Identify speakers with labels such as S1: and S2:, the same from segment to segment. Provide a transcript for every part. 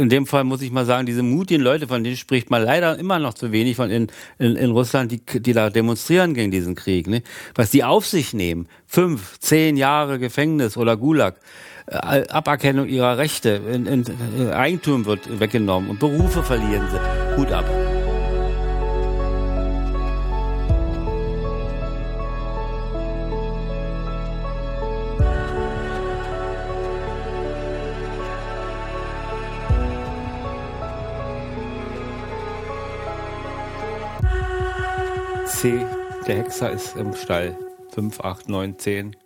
S1: in dem Fall muss ich mal sagen, diese mutigen Leute, von denen spricht man leider immer noch zu wenig von in, in, in Russland, die, die da demonstrieren gegen diesen Krieg. Ne? Was die auf sich nehmen, fünf, zehn Jahre Gefängnis oder Gulag, äh, Aberkennung ihrer Rechte, in, in, äh, Eigentum wird weggenommen und Berufe verlieren sie. Hut ab. C. Der Hexer ist im Stall. 5, 8, 9, 10,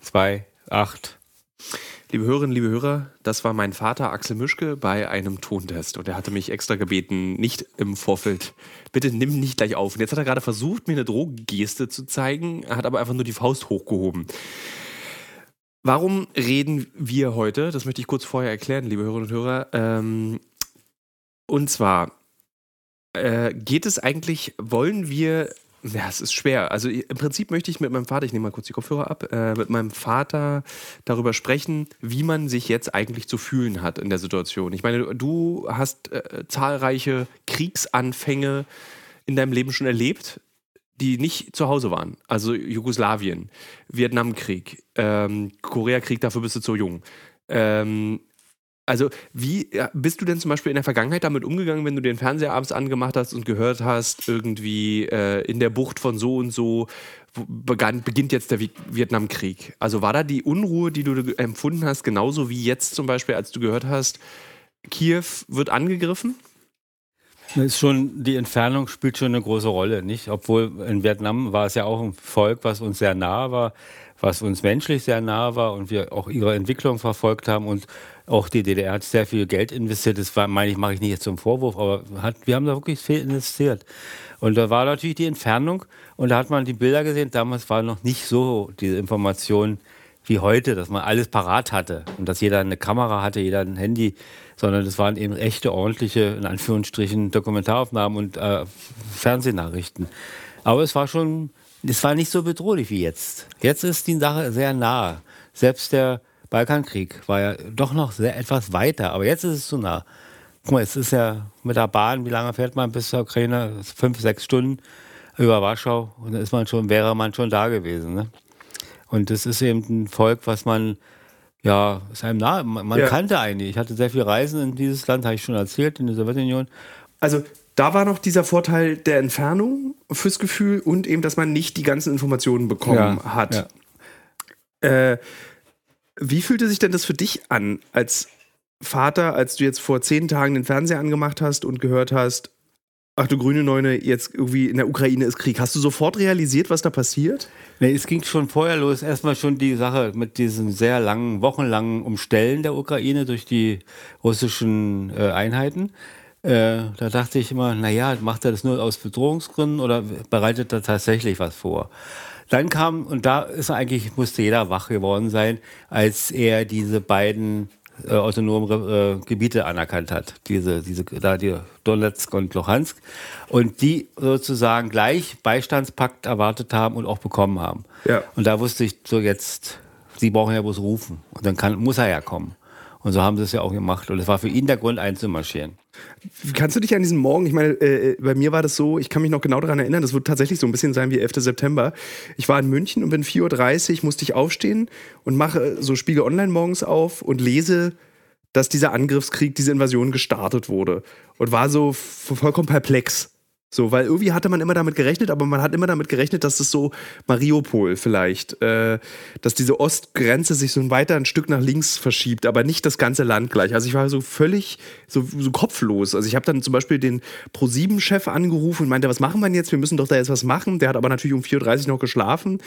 S1: 2, 8.
S2: Liebe Hörerinnen, liebe Hörer, das war mein Vater Axel Mischke bei einem Tontest und er hatte mich extra gebeten, nicht im Vorfeld, bitte nimm nicht gleich auf. Und jetzt hat er gerade versucht, mir eine Droggeste zu zeigen, hat aber einfach nur die Faust hochgehoben. Warum reden wir heute? Das möchte ich kurz vorher erklären, liebe Hörerinnen und Hörer. Ähm, und zwar äh, geht es eigentlich, wollen wir ja, es ist schwer. Also im Prinzip möchte ich mit meinem Vater, ich nehme mal kurz die Kopfhörer ab, äh, mit meinem Vater darüber sprechen, wie man sich jetzt eigentlich zu fühlen hat in der Situation. Ich meine, du hast äh, zahlreiche Kriegsanfänge in deinem Leben schon erlebt, die nicht zu Hause waren. Also Jugoslawien, Vietnamkrieg, ähm, Koreakrieg, dafür bist du zu jung. Ähm, also, wie bist du denn zum Beispiel in der Vergangenheit damit umgegangen, wenn du den Fernseher abends angemacht hast und gehört hast, irgendwie äh, in der Bucht von so und so begann, beginnt jetzt der Vietnamkrieg? Also war da die Unruhe, die du empfunden hast, genauso wie jetzt zum Beispiel, als du gehört hast, Kiew wird angegriffen?
S1: Ist schon, die Entfernung spielt schon eine große Rolle, nicht? Obwohl in Vietnam war es ja auch ein Volk, was uns sehr nah war, was uns menschlich sehr nah war und wir auch ihre Entwicklung verfolgt haben und auch die DDR hat sehr viel Geld investiert. Das war, meine ich, mache ich nicht jetzt zum Vorwurf, aber hat, wir haben da wirklich viel investiert. Und da war natürlich die Entfernung und da hat man die Bilder gesehen. Damals war noch nicht so diese Information wie heute, dass man alles parat hatte und dass jeder eine Kamera hatte, jeder ein Handy, sondern das waren eben echte, ordentliche, in Anführungsstrichen, Dokumentaraufnahmen und äh, Fernsehnachrichten. Aber es war schon, es war nicht so bedrohlich wie jetzt. Jetzt ist die Sache sehr nah. Selbst der Balkankrieg war ja doch noch sehr etwas weiter, aber jetzt ist es zu nah. Guck mal, es ist ja mit der Bahn, wie lange fährt man bis zur Ukraine? Fünf, sechs Stunden über Warschau und dann ist man schon, wäre man schon da gewesen. Ne? Und das ist eben ein Volk, was man, ja, ist einem nah, man, man ja. kannte eigentlich. Ich hatte sehr viel Reisen in dieses Land, habe ich schon erzählt, in der Sowjetunion.
S2: Also da war noch dieser Vorteil der Entfernung fürs Gefühl und eben, dass man nicht die ganzen Informationen bekommen ja, hat. Ja. Äh, wie fühlte sich denn das für dich an als Vater, als du jetzt vor zehn Tagen den Fernseher angemacht hast und gehört hast, ach du grüne Neune, jetzt irgendwie in der Ukraine ist Krieg. Hast du sofort realisiert, was da passiert?
S1: Nee, es ging schon vorher los. Erstmal schon die Sache mit diesen sehr langen, wochenlangen Umstellen der Ukraine durch die russischen äh, Einheiten. Äh, da dachte ich immer, naja, macht er das nur aus Bedrohungsgründen oder bereitet er tatsächlich was vor? Dann kam, und da ist eigentlich, musste jeder wach geworden sein, als er diese beiden äh, autonomen äh, Gebiete anerkannt hat. Diese, diese, da die Donetsk und Luhansk. Und die sozusagen gleich Beistandspakt erwartet haben und auch bekommen haben. Ja. Und da wusste ich so jetzt, sie brauchen ja bloß rufen. Und dann kann, muss er ja kommen. Und so haben sie es ja auch gemacht. Und es war für ihn der Grund einzumarschieren.
S2: Kannst du dich an diesen Morgen, ich meine, äh, bei mir war das so, ich kann mich noch genau daran erinnern, das wird tatsächlich so ein bisschen sein wie 11. September. Ich war in München und bin 4.30 Uhr, musste ich aufstehen und mache so Spiegel Online morgens auf und lese, dass dieser Angriffskrieg, diese Invasion gestartet wurde. Und war so vollkommen perplex. So, weil irgendwie hatte man immer damit gerechnet, aber man hat immer damit gerechnet, dass es so Mariupol vielleicht, äh, dass diese Ostgrenze sich so ein weiter ein Stück nach links verschiebt, aber nicht das ganze Land gleich. Also ich war so völlig so, so kopflos. Also ich habe dann zum Beispiel den Pro-7-Chef angerufen und meinte, was machen wir denn jetzt? Wir müssen doch da jetzt was machen. Der hat aber natürlich um 4.30 Uhr noch geschlafen.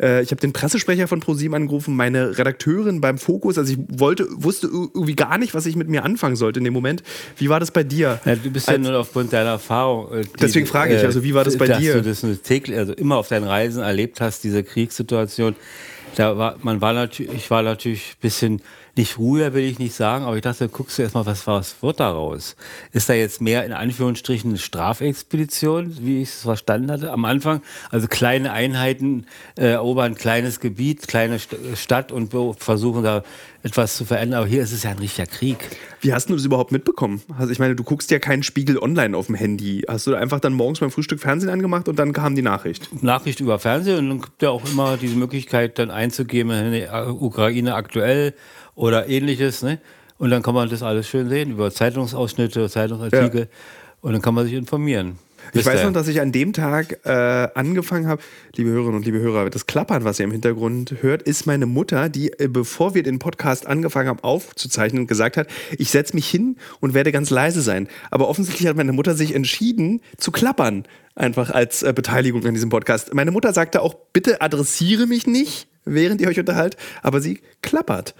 S2: Äh, ich habe den Pressesprecher von Pro-7 angerufen, meine Redakteurin beim Fokus. Also ich wollte, wusste irgendwie gar nicht, was ich mit mir anfangen sollte in dem Moment. Wie war das bei dir?
S1: Ja, du bist ja nur aufgrund deiner Erfahrung.
S2: Äh, Deswegen frage ich, also wie war das bei
S1: dass
S2: dir?
S1: Dass du das täglich, also immer auf deinen Reisen erlebt hast, diese Kriegssituation. Da war, man war natürlich, ich war natürlich ein bisschen nicht Ruhe will ich nicht sagen, aber ich dachte, guckst du erstmal, was, was wird daraus? Ist da jetzt mehr in Anführungsstrichen eine Strafexpedition, wie ich es verstanden hatte am Anfang? Also kleine Einheiten äh, erobern ein kleines Gebiet, kleine Stadt und versuchen da etwas zu verändern. Aber hier ist es ja ein richtiger Krieg.
S2: Wie hast du das überhaupt mitbekommen? Also ich meine, du guckst ja keinen Spiegel online auf dem Handy. Hast du einfach dann morgens beim Frühstück Fernsehen angemacht und dann kam die Nachricht?
S1: Nachricht über Fernsehen und dann gibt ja auch immer diese Möglichkeit, dann einzugeben, Ukraine aktuell oder ähnliches. Ne? Und dann kann man das alles schön sehen über Zeitungsausschnitte, Zeitungsartikel ja. und dann kann man sich informieren.
S2: Ich weiß noch, dass ich an dem Tag äh, angefangen habe, liebe Hörerinnen und liebe Hörer, das Klappern, was ihr im Hintergrund hört, ist meine Mutter, die, äh, bevor wir den Podcast angefangen haben aufzuzeichnen, gesagt hat, ich setze mich hin und werde ganz leise sein. Aber offensichtlich hat meine Mutter sich entschieden zu klappern, einfach als äh, Beteiligung an diesem Podcast. Meine Mutter sagte auch, bitte adressiere mich nicht während ihr euch unterhaltet, aber sie klappert.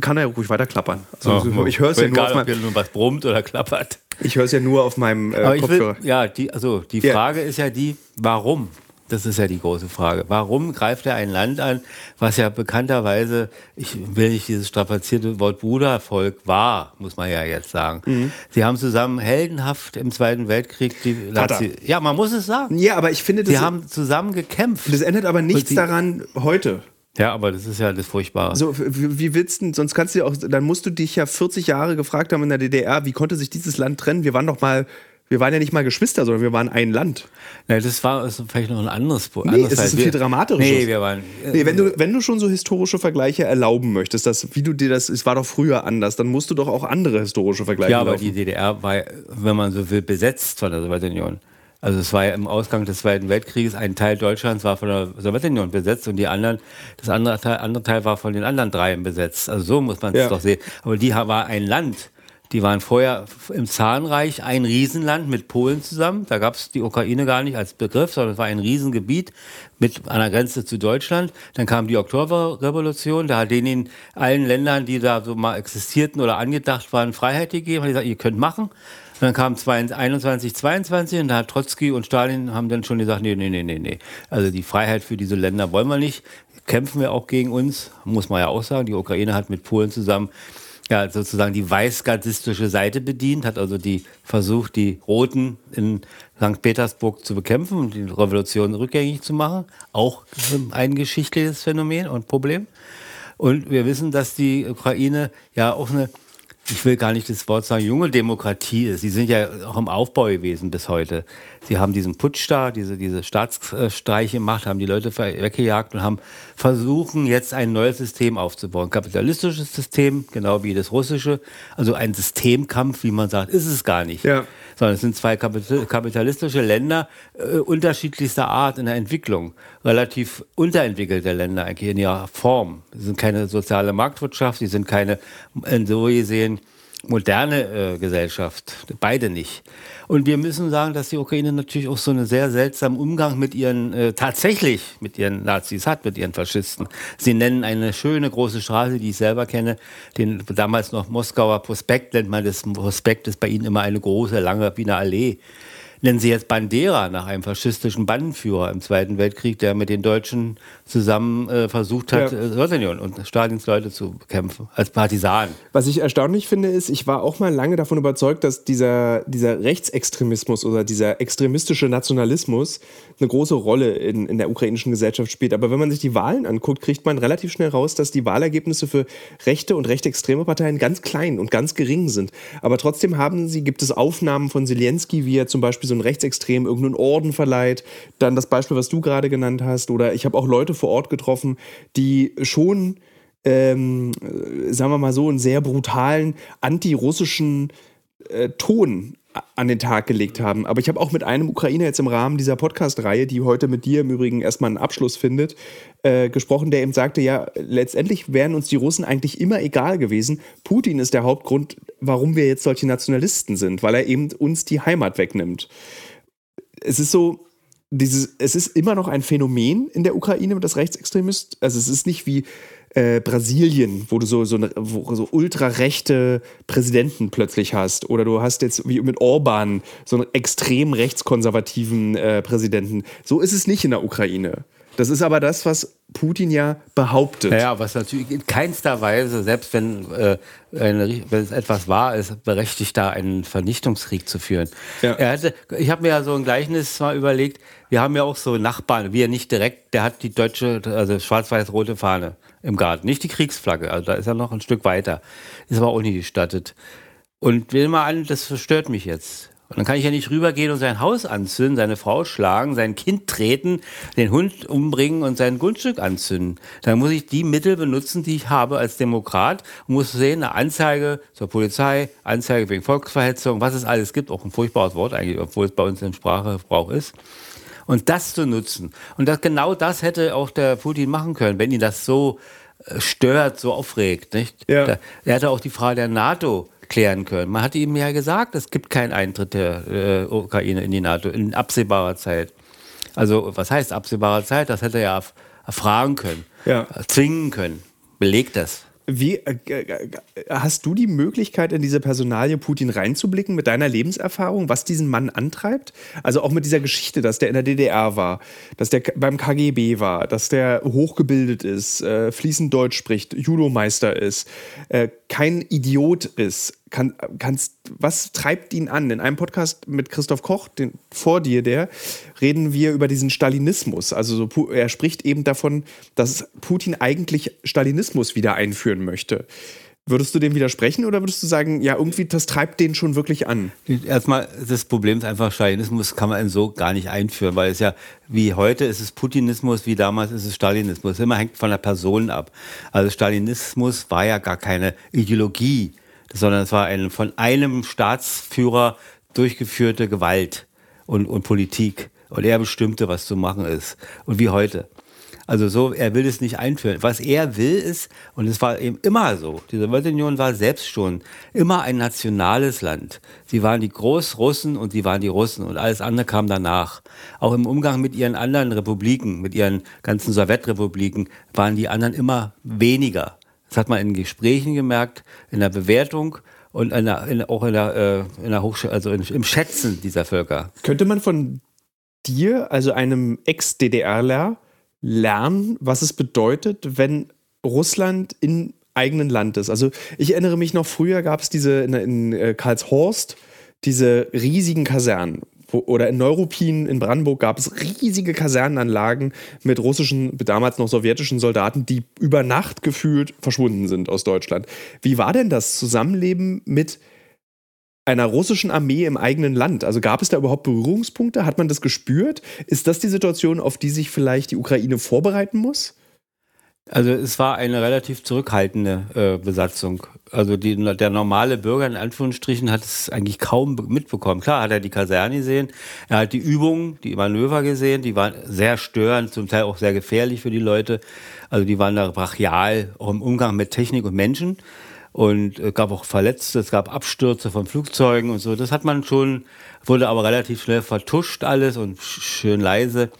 S2: Kann er ja ruhig weiter klappern.
S1: Also, oh, ich höre es ja nur auf meinem, nur was brummt oder klappert.
S2: Ich höre es ja nur auf meinem äh, Kopfhörer.
S1: Will, ja, die, also die Frage ja. ist ja die, warum? Das ist ja die große Frage. Warum greift er ein Land an, was ja bekannterweise, ich will nicht dieses strapazierte Wort Brudervolk war, muss man ja jetzt sagen. Mhm. Sie haben zusammen heldenhaft im Zweiten Weltkrieg die Nazi Ja, man muss es sagen.
S2: Ja, aber ich finde,
S1: das. Sie haben zusammen gekämpft.
S2: Das ändert aber nichts daran heute.
S1: Ja, aber das ist ja das Furchtbare.
S2: So, wie willst du, sonst kannst du ja auch, dann musst du dich ja 40 Jahre gefragt haben in der DDR, wie konnte sich dieses Land trennen? Wir waren doch mal, wir waren ja nicht mal Geschwister, sondern wir waren ein Land.
S1: Ja, das war das vielleicht noch ein anderes
S2: Nee, anderes es ist ein viel dramatisches. Nee, wir waren. Nee, wenn du, wenn du schon so historische Vergleiche erlauben möchtest, dass, wie du dir das, es war doch früher anders, dann musst du doch auch andere historische Vergleiche
S1: Ja, aber laufen. die DDR war, wenn man so will, besetzt von der Sowjetunion. Also es war ja im Ausgang des Zweiten Weltkrieges, ein Teil Deutschlands war von der Sowjetunion besetzt und die anderen, das andere Teil, andere Teil war von den anderen dreien besetzt. Also so muss man es ja. doch sehen. Aber die war ein Land. Die waren vorher im Zahnreich ein Riesenland mit Polen zusammen. Da gab es die Ukraine gar nicht als Begriff, sondern es war ein Riesengebiet mit einer Grenze zu Deutschland. Dann kam die Oktoberrevolution. Da hat denen allen Ländern, die da so mal existierten oder angedacht waren, Freiheit gegeben. Die gesagt, ihr könnt machen. Und dann kam 21, 22 und da hat Trotzki und Stalin haben dann schon gesagt, nee, nee, nee, nee, nee. Also die Freiheit für diese Länder wollen wir nicht. Kämpfen wir auch gegen uns, muss man ja auch sagen. Die Ukraine hat mit Polen zusammen ja, sozusagen die weißgardistische Seite bedient, hat also die versucht, die Roten in St. Petersburg zu bekämpfen und die Revolution rückgängig zu machen. Auch ein geschichtliches Phänomen und Problem. Und wir wissen, dass die Ukraine ja auch eine ich will gar nicht das Wort sagen, junge Demokratie ist. Sie sind ja auch im Aufbau gewesen bis heute. Sie haben diesen Putsch da, diese, diese Staatsstreiche gemacht, haben die Leute weggejagt und haben versuchen, jetzt ein neues System aufzubauen. Kapitalistisches System, genau wie das russische. Also ein Systemkampf, wie man sagt, ist es gar nicht. Ja. Sondern es sind zwei kapitalistische Länder äh, unterschiedlichster Art in der Entwicklung. Relativ unterentwickelte Länder eigentlich in ihrer Form. Sie sind keine soziale Marktwirtschaft, sie sind keine, so gesehen, moderne äh, Gesellschaft. Beide nicht. Und wir müssen sagen, dass die Ukraine natürlich auch so einen sehr seltsamen Umgang mit ihren, äh, tatsächlich mit ihren Nazis hat, mit ihren Faschisten. Sie nennen eine schöne große Straße, die ich selber kenne, den damals noch Moskauer Prospekt nennt man das. Prospekt ist bei ihnen immer eine große, lange Wiener Allee nennen Sie jetzt Bandera nach einem faschistischen Bandenführer im Zweiten Weltkrieg, der mit den Deutschen zusammen äh, versucht hat, ja. Äh, Sowjetunion und Stalins Leute zu bekämpfen, als Partisan.
S2: Was ich erstaunlich finde, ist, ich war auch mal lange davon überzeugt, dass dieser, dieser Rechtsextremismus oder dieser extremistische Nationalismus eine große Rolle in, in der ukrainischen Gesellschaft spielt. Aber wenn man sich die Wahlen anguckt, kriegt man relativ schnell raus, dass die Wahlergebnisse für rechte und rechtsextreme Parteien ganz klein und ganz gering sind. Aber trotzdem haben sie, gibt es Aufnahmen von Zelensky, wie er zum Beispiel so ein Rechtsextrem irgendeinen Orden verleiht. Dann das Beispiel, was du gerade genannt hast. Oder ich habe auch Leute vor Ort getroffen, die schon, ähm, sagen wir mal so, einen sehr brutalen antirussischen äh, Ton an den Tag gelegt haben. Aber ich habe auch mit einem Ukrainer jetzt im Rahmen dieser Podcast-Reihe, die heute mit dir im Übrigen erstmal einen Abschluss findet, äh, gesprochen, der eben sagte, ja, letztendlich wären uns die Russen eigentlich immer egal gewesen. Putin ist der Hauptgrund, warum wir jetzt solche Nationalisten sind, weil er eben uns die Heimat wegnimmt. Es ist so, dieses, es ist immer noch ein Phänomen in der Ukraine, das Rechtsextremist. Also es ist nicht wie äh, Brasilien, wo du so, so, eine, wo so ultrarechte Präsidenten plötzlich hast. Oder du hast jetzt wie mit Orban so einen extrem rechtskonservativen äh, Präsidenten. So ist es nicht in der Ukraine. Das ist aber das, was Putin ja behauptet.
S1: Ja, was natürlich in keinster Weise, selbst wenn, äh, eine, wenn es etwas wahr ist, berechtigt da einen Vernichtungskrieg zu führen. Ja. Er hatte, ich habe mir ja so ein Gleichnis mal überlegt, wir haben ja auch so Nachbarn, wie er nicht direkt, der hat die deutsche, also schwarz-weiß-rote Fahne im Garten, nicht die Kriegsflagge, also da ist er noch ein Stück weiter, ist aber auch nicht gestattet. Und will mal an, das verstört mich jetzt. Und dann kann ich ja nicht rübergehen und sein Haus anzünden, seine Frau schlagen, sein Kind treten, den Hund umbringen und sein Grundstück anzünden. Dann muss ich die Mittel benutzen, die ich habe als Demokrat und muss sehen, eine Anzeige zur Polizei, Anzeige wegen Volksverhetzung, was es alles gibt, auch ein furchtbares Wort eigentlich, obwohl es bei uns im Sprachgebrauch ist. Und das zu nutzen. Und das, genau das hätte auch der Putin machen können, wenn ihn das so äh, stört, so aufregt. Nicht? Ja. er hatte auch die Frage der NATO klären können. Man hatte ihm ja gesagt, es gibt keinen Eintritt der äh, Ukraine in die NATO in absehbarer Zeit. Also was heißt absehbarer Zeit? Das hätte er ja erfragen können, ja. zwingen können. Belegt das.
S2: Wie, äh, hast du die Möglichkeit, in diese Personalie Putin reinzublicken mit deiner Lebenserfahrung, was diesen Mann antreibt? Also auch mit dieser Geschichte, dass der in der DDR war, dass der beim KGB war, dass der hochgebildet ist, äh, fließend Deutsch spricht, Judo-Meister ist, äh, kein Idiot ist. Kann, kannst, was treibt ihn an? In einem Podcast mit Christoph Koch, den, vor dir, der, reden wir über diesen Stalinismus. Also so, er spricht eben davon, dass Putin eigentlich Stalinismus wieder einführen möchte. Würdest du dem widersprechen oder würdest du sagen, ja, irgendwie, das treibt den schon wirklich an?
S1: Erstmal, das Problem ist einfach, Stalinismus kann man so gar nicht einführen, weil es ja, wie heute ist es Putinismus, wie damals ist es Stalinismus. Immer hängt von der Person ab. Also Stalinismus war ja gar keine Ideologie, sondern es war eine von einem Staatsführer durchgeführte Gewalt und, und Politik. Und er bestimmte, was zu machen ist. Und wie heute. Also so, er will es nicht einführen. Was er will ist, und es war eben immer so, die Sowjetunion war selbst schon immer ein nationales Land. Sie waren die Großrussen und sie waren die Russen und alles andere kam danach. Auch im Umgang mit ihren anderen Republiken, mit ihren ganzen Sowjetrepubliken, waren die anderen immer weniger. Das hat man in Gesprächen gemerkt, in der Bewertung und in der, in, auch in der, äh, in der Hochschule, also in, im Schätzen dieser Völker.
S2: Könnte man von dir, also einem Ex-DDRler, lernen, was es bedeutet, wenn Russland in eigenen Land ist. Also ich erinnere mich noch, früher gab es diese in, in äh, Karlshorst, diese riesigen Kasernen. Oder in Neuruppin in Brandenburg gab es riesige Kasernenanlagen mit russischen, damals noch sowjetischen Soldaten, die über Nacht gefühlt verschwunden sind aus Deutschland. Wie war denn das Zusammenleben mit einer russischen Armee im eigenen Land? Also gab es da überhaupt Berührungspunkte? Hat man das gespürt? Ist das die Situation, auf die sich vielleicht die Ukraine vorbereiten muss?
S1: Also es war eine relativ zurückhaltende äh, Besatzung. Also die, der normale Bürger in Anführungsstrichen hat es eigentlich kaum mitbekommen. Klar hat er die Kaserne gesehen, er hat die Übungen, die Manöver gesehen, die waren sehr störend, zum Teil auch sehr gefährlich für die Leute. Also die waren da brachial, auch im Umgang mit Technik und Menschen. Und es gab auch Verletzte, es gab Abstürze von Flugzeugen und so. Das hat man schon, wurde aber relativ schnell vertuscht alles und schön leise.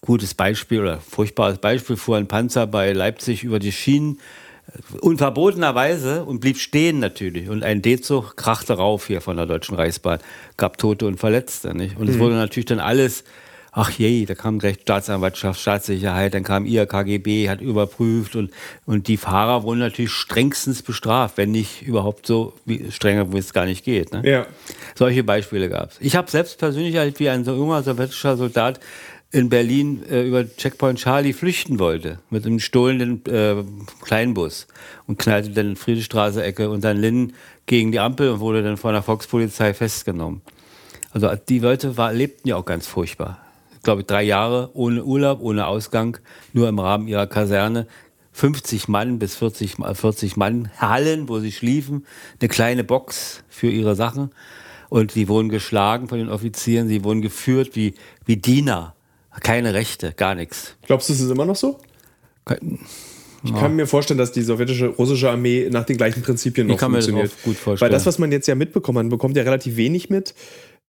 S1: Gutes Beispiel oder furchtbares Beispiel fuhr ein Panzer bei Leipzig über die Schienen äh, unverbotenerweise und blieb stehen natürlich. Und ein D-Zug krachte rauf hier von der Deutschen Reichsbahn, gab Tote und Verletzte. Nicht? Und es mhm. wurde natürlich dann alles ach je, da kam gleich Staatsanwaltschaft, Staatssicherheit, dann kam ihr KGB, hat überprüft und, und die Fahrer wurden natürlich strengstens bestraft, wenn nicht überhaupt so wie, strenger, wie es gar nicht geht. Ne? Ja. Solche Beispiele gab es. Ich habe selbst persönlich halt wie ein so junger sowjetischer Soldat in Berlin äh, über Checkpoint Charlie flüchten wollte mit einem stohlenden äh, Kleinbus und knallte dann in Friedrichstraße-Ecke und dann Linden gegen die Ampel und wurde dann von der Volkspolizei festgenommen. Also die Leute war, lebten ja auch ganz furchtbar glaube ich, drei Jahre ohne Urlaub, ohne Ausgang, nur im Rahmen ihrer Kaserne. 50 Mann bis 40, 40 Mann Hallen, wo sie schliefen, eine kleine Box für ihre Sachen. Und sie wurden geschlagen von den Offizieren, sie wurden geführt wie, wie Diener. Keine Rechte, gar nichts.
S2: Glaubst du, es ist immer noch so? Ich kann mir vorstellen, dass die sowjetische, russische Armee nach den gleichen Prinzipien noch ich kann funktioniert. Mir das auch gut vorstellen. Weil das, was man jetzt ja mitbekommt, man bekommt ja relativ wenig mit.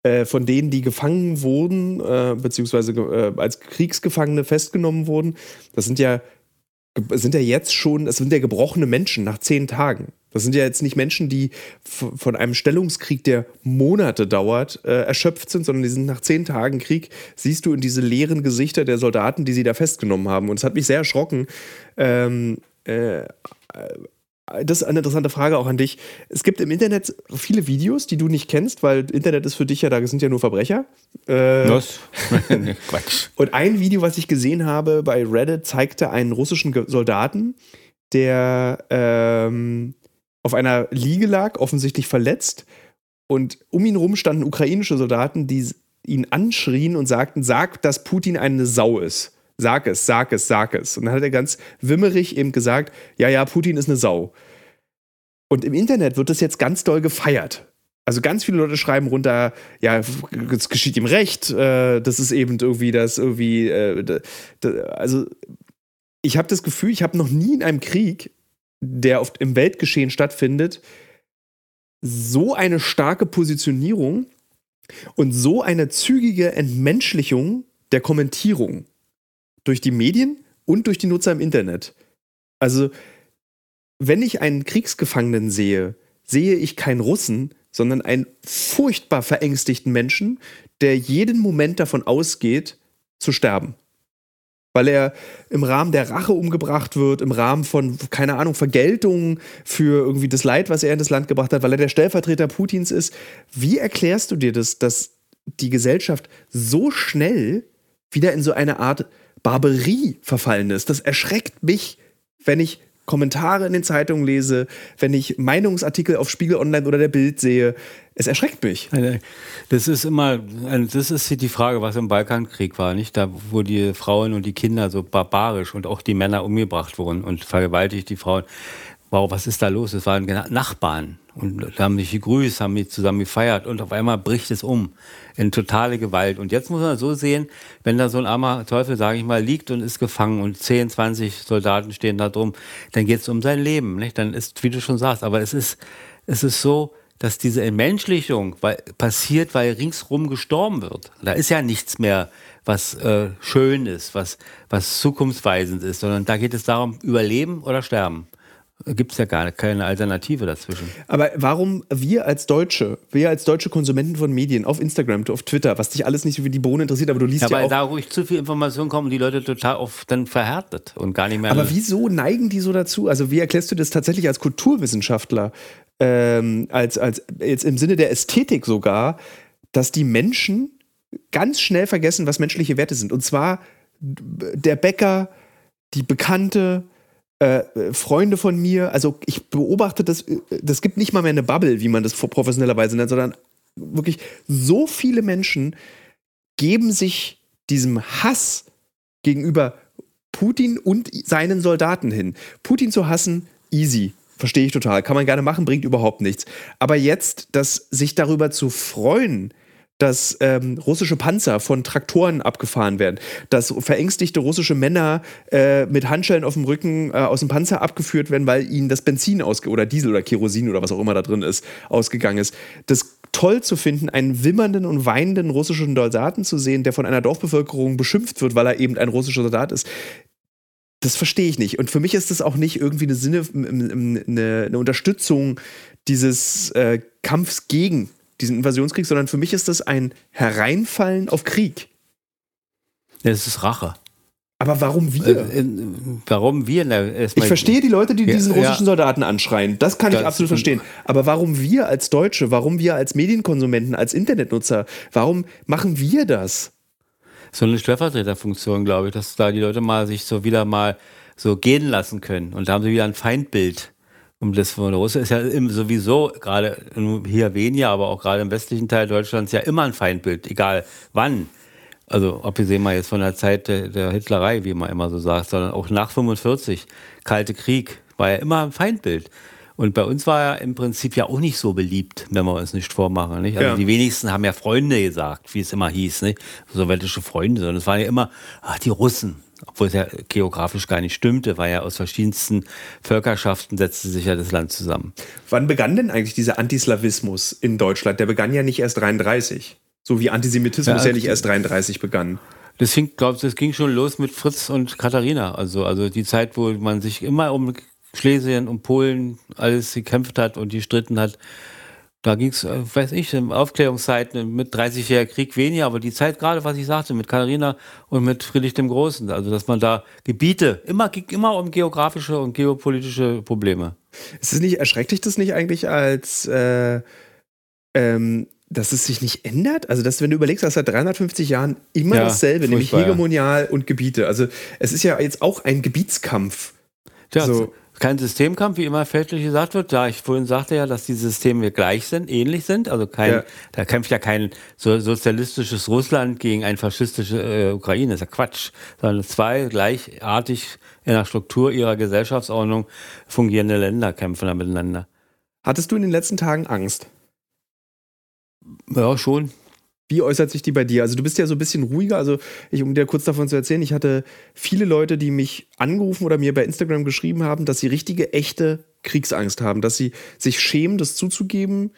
S2: Äh, von denen, die gefangen wurden, äh, beziehungsweise äh, als Kriegsgefangene festgenommen wurden, das sind ja sind ja jetzt schon, es sind ja gebrochene Menschen nach zehn Tagen. Das sind ja jetzt nicht Menschen, die von einem Stellungskrieg, der Monate dauert, äh, erschöpft sind, sondern die sind nach zehn Tagen Krieg, siehst du in diese leeren Gesichter der Soldaten, die sie da festgenommen haben. Und es hat mich sehr erschrocken. Ähm, äh, das ist eine interessante Frage auch an dich. Es gibt im Internet viele Videos, die du nicht kennst, weil Internet ist für dich ja, da sind ja nur Verbrecher.
S1: Äh, was?
S2: Quatsch. Und ein Video, was ich gesehen habe bei Reddit, zeigte einen russischen Soldaten, der ähm, auf einer Liege lag, offensichtlich verletzt. Und um ihn rum standen ukrainische Soldaten, die ihn anschrien und sagten: Sag, dass Putin eine Sau ist. Sag es, sag es, sag es. Und dann hat er ganz wimmerig eben gesagt: Ja, ja, Putin ist eine Sau. Und im Internet wird das jetzt ganz doll gefeiert. Also ganz viele Leute schreiben runter, ja, es geschieht ihm recht, äh, das ist eben irgendwie das irgendwie, äh, also ich habe das Gefühl, ich habe noch nie in einem Krieg der oft im Weltgeschehen stattfindet, so eine starke Positionierung und so eine zügige Entmenschlichung der Kommentierung durch die Medien und durch die Nutzer im Internet. Also, wenn ich einen Kriegsgefangenen sehe, sehe ich keinen Russen, sondern einen furchtbar verängstigten Menschen, der jeden Moment davon ausgeht, zu sterben weil er im Rahmen der Rache umgebracht wird, im Rahmen von, keine Ahnung, Vergeltung für irgendwie das Leid, was er in das Land gebracht hat, weil er der Stellvertreter Putins ist. Wie erklärst du dir das, dass die Gesellschaft so schnell wieder in so eine Art Barbarie verfallen ist? Das erschreckt mich, wenn ich Kommentare in den Zeitungen lese, wenn ich Meinungsartikel auf Spiegel Online oder der Bild sehe. Es erschreckt mich.
S1: Das ist immer, das ist die Frage, was im Balkankrieg war, nicht? Da, wo die Frauen und die Kinder so barbarisch und auch die Männer umgebracht wurden und vergewaltigt die Frauen. Wow, was ist da los? Es waren Nachbarn und haben sich gegrüßt, haben mich zusammen gefeiert und auf einmal bricht es um in totale Gewalt. Und jetzt muss man so sehen, wenn da so ein armer Teufel, sage ich mal, liegt und ist gefangen und 10, 20 Soldaten stehen da drum, dann geht es um sein Leben. Nicht? Dann ist, wie du schon sagst, aber es ist, es ist so, dass diese Entmenschlichung weil, passiert, weil ringsrum gestorben wird. Da ist ja nichts mehr, was äh, schön ist, was, was zukunftsweisend ist, sondern da geht es darum, überleben oder sterben gibt es ja gar keine Alternative dazwischen.
S2: Aber warum wir als Deutsche, wir als deutsche Konsumenten von Medien auf Instagram, auf Twitter, was dich alles nicht wie die Bohne interessiert, aber du liest ja, ja
S1: weil
S2: auch...
S1: da ruhig zu viel Information kommen, die Leute total oft dann verhärtet und gar nicht mehr...
S2: Aber wieso neigen die so dazu? Also wie erklärst du das tatsächlich als Kulturwissenschaftler, ähm, als, als jetzt im Sinne der Ästhetik sogar, dass die Menschen ganz schnell vergessen, was menschliche Werte sind. Und zwar der Bäcker, die Bekannte, äh, Freunde von mir, also ich beobachte das, das gibt nicht mal mehr eine Bubble, wie man das professionellerweise nennt, sondern wirklich so viele Menschen geben sich diesem Hass gegenüber Putin und seinen Soldaten hin. Putin zu hassen, easy. Verstehe ich total. Kann man gerne machen, bringt überhaupt nichts. Aber jetzt, dass sich darüber zu freuen, dass ähm, russische Panzer von Traktoren abgefahren werden, dass verängstigte russische Männer äh, mit Handschellen auf dem Rücken äh, aus dem Panzer abgeführt werden, weil ihnen das Benzin ausge oder Diesel oder Kerosin oder was auch immer da drin ist, ausgegangen ist. Das toll zu finden, einen wimmernden und weinenden russischen Soldaten zu sehen, der von einer Dorfbevölkerung beschimpft wird, weil er eben ein russischer Soldat ist. Das verstehe ich nicht. Und für mich ist das auch nicht irgendwie eine Sinne, eine, eine Unterstützung dieses äh, Kampfs gegen diesen Invasionskrieg, sondern für mich ist das ein Hereinfallen auf Krieg.
S1: Es ist Rache.
S2: Aber warum wir?
S1: Äh, warum wir? Na,
S2: ich verstehe die Leute, die diesen russischen ja. Soldaten anschreien. Das kann das ich absolut verstehen. Aber warum wir als Deutsche, warum wir als Medienkonsumenten, als Internetnutzer, warum machen wir das?
S1: So eine Stellvertreterfunktion, glaube ich, dass da die Leute mal sich so wieder mal so gehen lassen können. Und da haben sie wieder ein Feindbild um das von Russland ist ja sowieso gerade hier weniger, aber auch gerade im westlichen Teil Deutschlands ja immer ein Feindbild, egal wann. Also abgesehen mal jetzt von der Zeit der, der Hitlerei, wie man immer so sagt, sondern auch nach 45, Kalte Krieg, war ja immer ein Feindbild. Und bei uns war er im Prinzip ja auch nicht so beliebt, wenn wir uns nicht vormachen. Nicht? Also ja. die wenigsten haben ja Freunde gesagt, wie es immer hieß, nicht? sowjetische Freunde, sondern es waren ja immer, ach, die Russen, obwohl es ja geografisch gar nicht stimmte, weil ja aus verschiedensten Völkerschaften setzte sich ja das Land zusammen.
S2: Wann begann denn eigentlich dieser Antislawismus in Deutschland? Der begann ja nicht erst 33, so wie Antisemitismus ja, ja nicht erst 33 begann.
S1: Das, fing, glaub, das ging schon los mit Fritz und Katharina. Also, also die Zeit, wo man sich immer um Schlesien, um Polen alles gekämpft hat und gestritten hat. Da ging es, äh, weiß ich, in Aufklärungszeiten mit 30-jähriger Krieg weniger, aber die Zeit gerade, was ich sagte, mit Katharina und mit Friedrich dem Großen, also dass man da Gebiete, immer ging immer um geografische und geopolitische Probleme.
S2: Ist es nicht, erschreckt dich das nicht eigentlich als, äh, ähm, dass es sich nicht ändert? Also, dass wenn du überlegst, dass seit 350 Jahren immer ja, dasselbe, nämlich hegemonial ja. und Gebiete. Also, es ist ja jetzt auch ein Gebietskampf.
S1: Ja, so kein Systemkampf, wie immer fälschlich gesagt wird. Da ich vorhin sagte ja, dass die Systeme gleich sind, ähnlich sind. Also kein, ja. da kämpft ja kein so sozialistisches Russland gegen ein faschistische äh, Ukraine. Das ist ja Quatsch. Sondern zwei gleichartig in der Struktur ihrer Gesellschaftsordnung fungierende Länder kämpfen da miteinander.
S2: Hattest du in den letzten Tagen Angst?
S1: Ja, schon.
S2: Wie äußert sich die bei dir? Also du bist ja so ein bisschen ruhiger. Also ich, um dir kurz davon zu erzählen, ich hatte viele Leute, die mich angerufen oder mir bei Instagram geschrieben haben, dass sie richtige, echte Kriegsangst haben, dass sie sich schämen, das zuzugeben,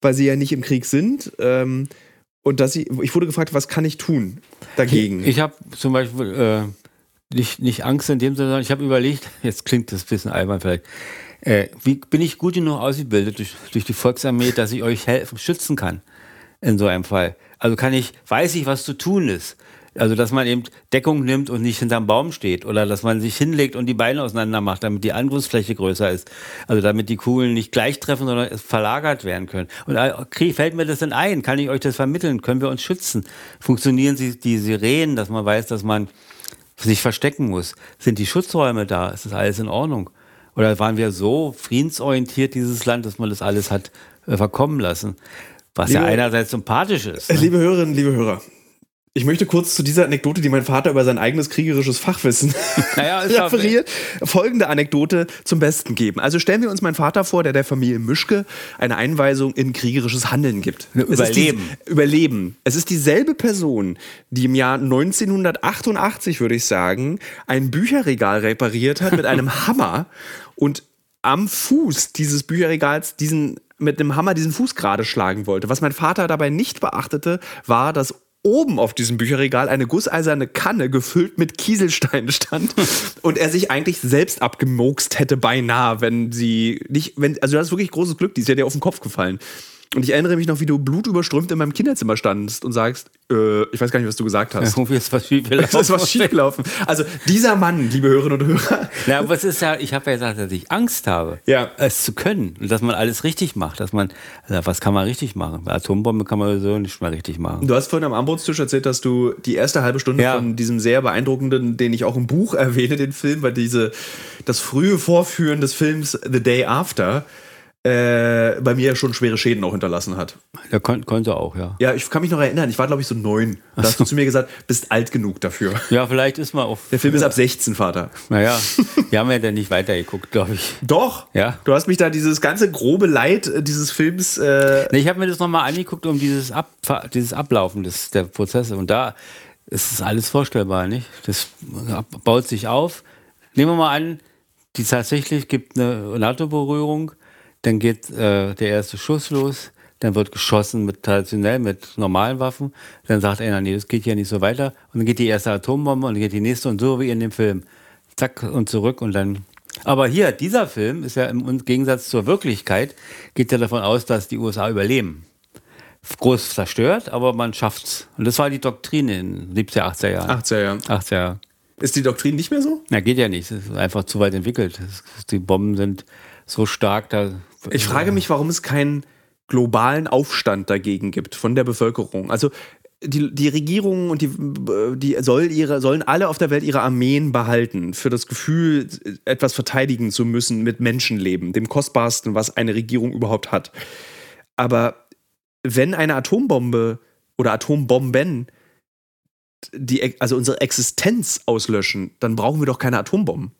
S2: weil sie ja nicht im Krieg sind. Ähm, und dass sie, ich wurde gefragt, was kann ich tun dagegen?
S1: Ich, ich habe zum Beispiel äh, nicht, nicht Angst in dem Sinne, sondern ich habe überlegt, jetzt klingt das ein bisschen albern vielleicht, äh, wie bin ich gut genug ausgebildet durch, durch die Volksarmee, dass ich euch helfen, schützen kann? In so einem Fall. Also kann ich, weiß ich, was zu tun ist. Also, dass man eben Deckung nimmt und nicht hinterm Baum steht oder dass man sich hinlegt und die Beine auseinander macht, damit die Angriffsfläche größer ist. Also, damit die Kugeln nicht gleich treffen, sondern verlagert werden können. Und okay, fällt mir das denn ein? Kann ich euch das vermitteln? Können wir uns schützen? Funktionieren die Sirenen, dass man weiß, dass man sich verstecken muss? Sind die Schutzräume da? Ist das alles in Ordnung? Oder waren wir so friedensorientiert, dieses Land, dass man das alles hat äh, verkommen lassen? Was liebe, ja einerseits sympathisch ist.
S2: Ne? Liebe Hörerinnen, liebe Hörer, ich möchte kurz zu dieser Anekdote, die mein Vater über sein eigenes kriegerisches Fachwissen naja, referiert, folgende Anekdote zum Besten geben. Also stellen wir uns meinen Vater vor, der der Familie Mischke eine Einweisung in kriegerisches Handeln gibt.
S1: Überleben.
S2: Die, überleben. Es ist dieselbe Person, die im Jahr 1988, würde ich sagen, ein Bücherregal repariert hat mit einem Hammer und am Fuß dieses Bücherregals diesen mit einem Hammer diesen Fuß gerade schlagen wollte. Was mein Vater dabei nicht beachtete, war, dass oben auf diesem Bücherregal eine gusseiserne Kanne gefüllt mit Kieselsteinen stand und er sich eigentlich selbst abgemokst hätte beinahe, wenn sie nicht, wenn, also das ist wirklich großes Glück, die ist ja dir auf den Kopf gefallen. Und ich erinnere mich noch, wie du blutüberströmt in meinem Kinderzimmer standest und sagst, äh, ich weiß gar nicht, was du gesagt hast.
S1: Ja, ist was schiefgelaufen.
S2: Es ist was schiefgelaufen. Also dieser Mann, liebe Hörerinnen und Hörer.
S1: Na, aber es ist ja, ich habe ja gesagt, dass ich Angst habe, ja. es zu können und dass man alles richtig macht. Dass man, also was kann man richtig machen? Bei Atombombe kann man so nicht mehr richtig machen.
S2: Du hast vorhin am Armbrotstisch erzählt, dass du die erste halbe Stunde ja. von diesem sehr beeindruckenden, den ich auch im Buch erwähne, den Film, weil diese, das frühe Vorführen des Films The Day After äh, bei mir schon schwere Schäden auch hinterlassen hat.
S1: Ja, kon konnte auch, ja.
S2: Ja, ich kann mich noch erinnern, ich war glaube ich so neun. Da hast du zu mir gesagt, bist alt genug dafür.
S1: Ja, vielleicht ist man auch.
S2: Der Film ist ab 16, Vater.
S1: Naja, wir haben ja dann nicht weitergeguckt, glaube ich.
S2: Doch. Ja. Du hast mich da dieses ganze grobe Leid äh, dieses Films. Äh
S1: nee, ich habe mir das nochmal angeguckt, um dieses, Ab dieses Ablaufen des, der Prozesse. Und da ist es alles vorstellbar, nicht? Das baut sich auf. Nehmen wir mal an, die tatsächlich gibt eine NATO-Berührung dann geht äh, der erste Schuss los. Dann wird geschossen mit traditionell mit normalen Waffen. Dann sagt einer, nee, das geht ja nicht so weiter. Und dann geht die erste Atombombe und dann geht die nächste und so wie in dem Film. Zack und zurück und dann. Aber hier, dieser Film ist ja im Gegensatz zur Wirklichkeit, geht ja davon aus, dass die USA überleben. Groß zerstört, aber man schafft's. Und das war die Doktrin in 70er, 80er Jahren.
S2: 80er Jahren.
S1: 80er Jahre.
S2: Ist die Doktrin nicht mehr so?
S1: Na, geht ja nicht. Es ist einfach zu weit entwickelt. Die Bomben sind so stark, da
S2: ich frage mich, warum es keinen globalen Aufstand dagegen gibt von der Bevölkerung. Also die, die Regierungen und die, die soll ihre, sollen alle auf der Welt ihre Armeen behalten, für das Gefühl, etwas verteidigen zu müssen mit Menschenleben, dem kostbarsten, was eine Regierung überhaupt hat. Aber wenn eine Atombombe oder Atombomben die, also unsere Existenz auslöschen, dann brauchen wir doch keine Atombomben.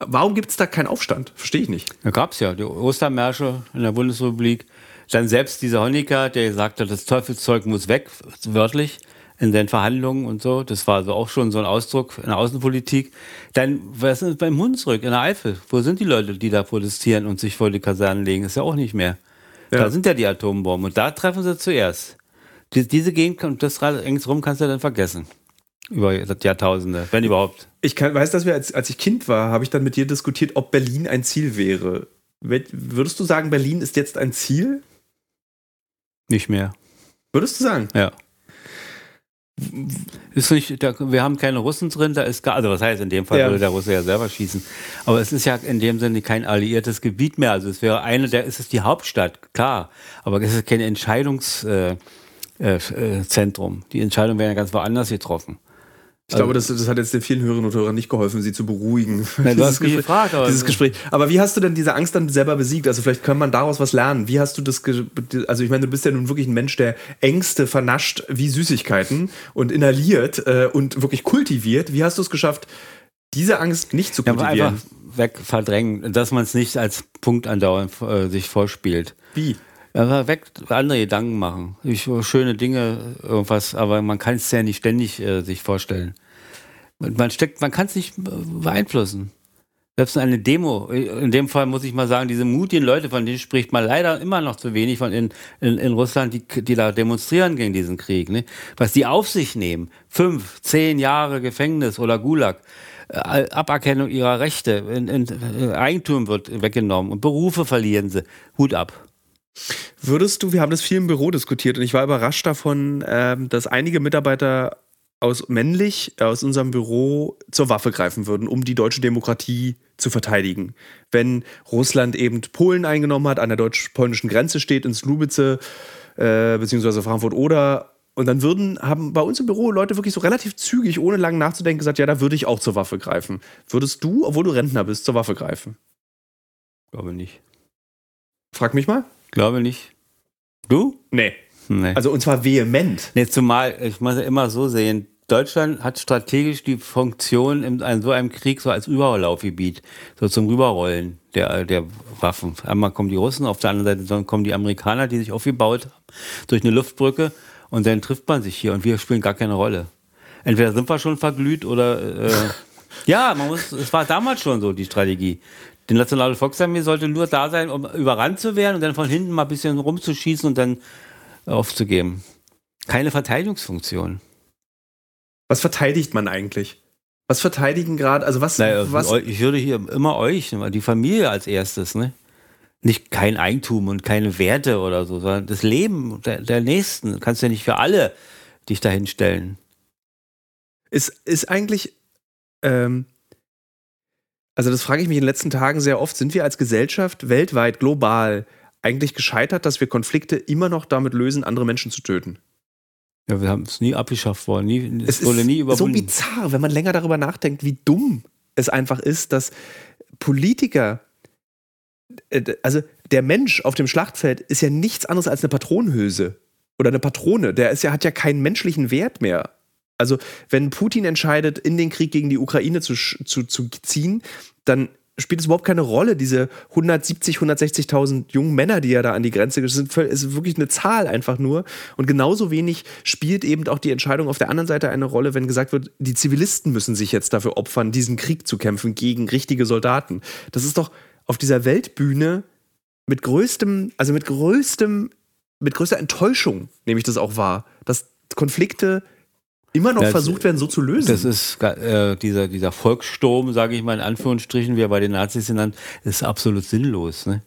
S2: Warum gibt es da keinen Aufstand? Verstehe ich nicht.
S1: Da gab es ja die Ostermärsche in der Bundesrepublik. Dann selbst dieser Honecker, der gesagt hat, das Teufelszeug muss weg, wörtlich, in den Verhandlungen und so. Das war also auch schon so ein Ausdruck in der Außenpolitik. Dann, was ist beim Hunsrück in der Eifel? Wo sind die Leute, die da protestieren und sich vor die Kasernen legen? ist ja auch nicht mehr. Ja. Da sind ja die Atombomben und da treffen sie zuerst. Die, diese Gegend, das ringsrum kannst du dann vergessen. Über Jahrtausende, wenn überhaupt.
S2: Ich kann, weiß, dass wir, als, als ich Kind war, habe ich dann mit dir diskutiert, ob Berlin ein Ziel wäre. Würdest du sagen, Berlin ist jetzt ein Ziel?
S1: Nicht mehr.
S2: Würdest du sagen?
S1: Ja. Ist nicht, da, wir haben keine Russen drin, da ist gar, also was heißt in dem Fall ja. würde der Russe ja selber schießen. Aber es ist ja in dem Sinne kein alliiertes Gebiet mehr. Also es wäre eine der, ist es die Hauptstadt, klar. Aber es ist kein Entscheidungszentrum. Äh, äh, die Entscheidungen werden ja ganz woanders getroffen.
S2: Ich glaube, das, das hat jetzt den vielen Hörerinnen und Hörern nicht geholfen, sie zu beruhigen.
S1: Nein, du hast mich gefragt,
S2: aber dieses Gespräch. Aber wie hast du denn diese Angst dann selber besiegt? Also vielleicht kann man daraus was lernen. Wie hast du das, also ich meine, du bist ja nun wirklich ein Mensch, der Ängste vernascht wie Süßigkeiten und inhaliert äh, und wirklich kultiviert. Wie hast du es geschafft, diese Angst nicht zu kultivieren?
S1: Ja, einfach weg verdrängen, dass man es nicht als Punkt andauernd äh, sich vorspielt.
S2: Wie?
S1: Ja, weg, andere Gedanken machen. Ich, schöne Dinge, irgendwas, aber man kann es ja nicht ständig äh, sich vorstellen. Man steckt, man kann es nicht beeinflussen. Selbst eine Demo, in dem Fall muss ich mal sagen, diese mutigen Leute, von denen spricht man leider immer noch zu wenig von in, in, in Russland, die, die da demonstrieren gegen diesen Krieg. Ne? Was die auf sich nehmen, fünf, zehn Jahre Gefängnis oder Gulag, äh, Aberkennung ihrer Rechte, in, äh, Eigentum wird weggenommen und Berufe verlieren sie. Hut ab.
S2: Würdest du, wir haben das viel im Büro diskutiert und ich war überrascht davon, ähm, dass einige Mitarbeiter aus männlich aus unserem Büro zur Waffe greifen würden, um die deutsche Demokratie zu verteidigen. Wenn Russland eben Polen eingenommen hat, an der deutsch-polnischen Grenze steht, in Slubice äh, beziehungsweise Frankfurt-Oder und dann würden, haben bei uns im Büro Leute wirklich so relativ zügig, ohne lang nachzudenken, gesagt, ja, da würde ich auch zur Waffe greifen. Würdest du, obwohl du Rentner bist, zur Waffe greifen?
S1: Glaube nicht.
S2: Frag mich mal.
S1: Glaube nicht. Du?
S2: Nee. nee. Also und zwar vehement.
S1: Nee, zumal, ich muss ja immer so sehen, Deutschland hat strategisch die Funktion in so einem Krieg so als Überlaufgebiet, so zum Rüberrollen der, der Waffen. Einmal kommen die Russen, auf der anderen Seite kommen die Amerikaner, die sich aufgebaut haben, durch eine Luftbrücke und dann trifft man sich hier und wir spielen gar keine Rolle. Entweder sind wir schon verglüht oder äh, ja, man muss, es war damals schon so die Strategie. Die nationale Volksarmee sollte nur da sein, um überrannt zu werden und dann von hinten mal ein bisschen rumzuschießen und dann aufzugeben. Keine Verteidigungsfunktion.
S2: Was verteidigt man eigentlich? Was verteidigen gerade? Also was,
S1: naja,
S2: was?
S1: Ich würde hier immer euch, die Familie als erstes, ne? Nicht kein Eigentum und keine Werte oder so, sondern das Leben der, der Nächsten. Du kannst ja nicht für alle dich dahin stellen.
S2: Ist, ist eigentlich, ähm, also das frage ich mich in den letzten Tagen sehr oft. Sind wir als Gesellschaft weltweit, global eigentlich gescheitert, dass wir Konflikte immer noch damit lösen, andere Menschen zu töten?
S1: Ja, wir haben es nie abgeschafft worden. Nie,
S2: es, es wurde nie überwunden. so bizarr, wenn man länger darüber nachdenkt, wie dumm es einfach ist, dass Politiker, äh, also der Mensch auf dem Schlachtfeld ist ja nichts anderes als eine Patronenhülse oder eine Patrone. Der ist ja, hat ja keinen menschlichen Wert mehr. Also, wenn Putin entscheidet, in den Krieg gegen die Ukraine zu, zu, zu ziehen, dann spielt es überhaupt keine Rolle, diese 170, 160.000 jungen Männer, die ja da an die Grenze sind, ist wirklich eine Zahl einfach nur. Und genauso wenig spielt eben auch die Entscheidung auf der anderen Seite eine Rolle, wenn gesagt wird, die Zivilisten müssen sich jetzt dafür opfern, diesen Krieg zu kämpfen gegen richtige Soldaten. Das ist doch auf dieser Weltbühne mit größtem, also mit größtem, mit größter Enttäuschung, nehme ich das auch wahr, dass Konflikte immer noch das, versucht werden, so zu lösen.
S1: Das ist äh, dieser, dieser Volkssturm, sage ich mal in Anführungsstrichen, wie er bei den Nazis genannt, ist absolut sinnlos. Ne?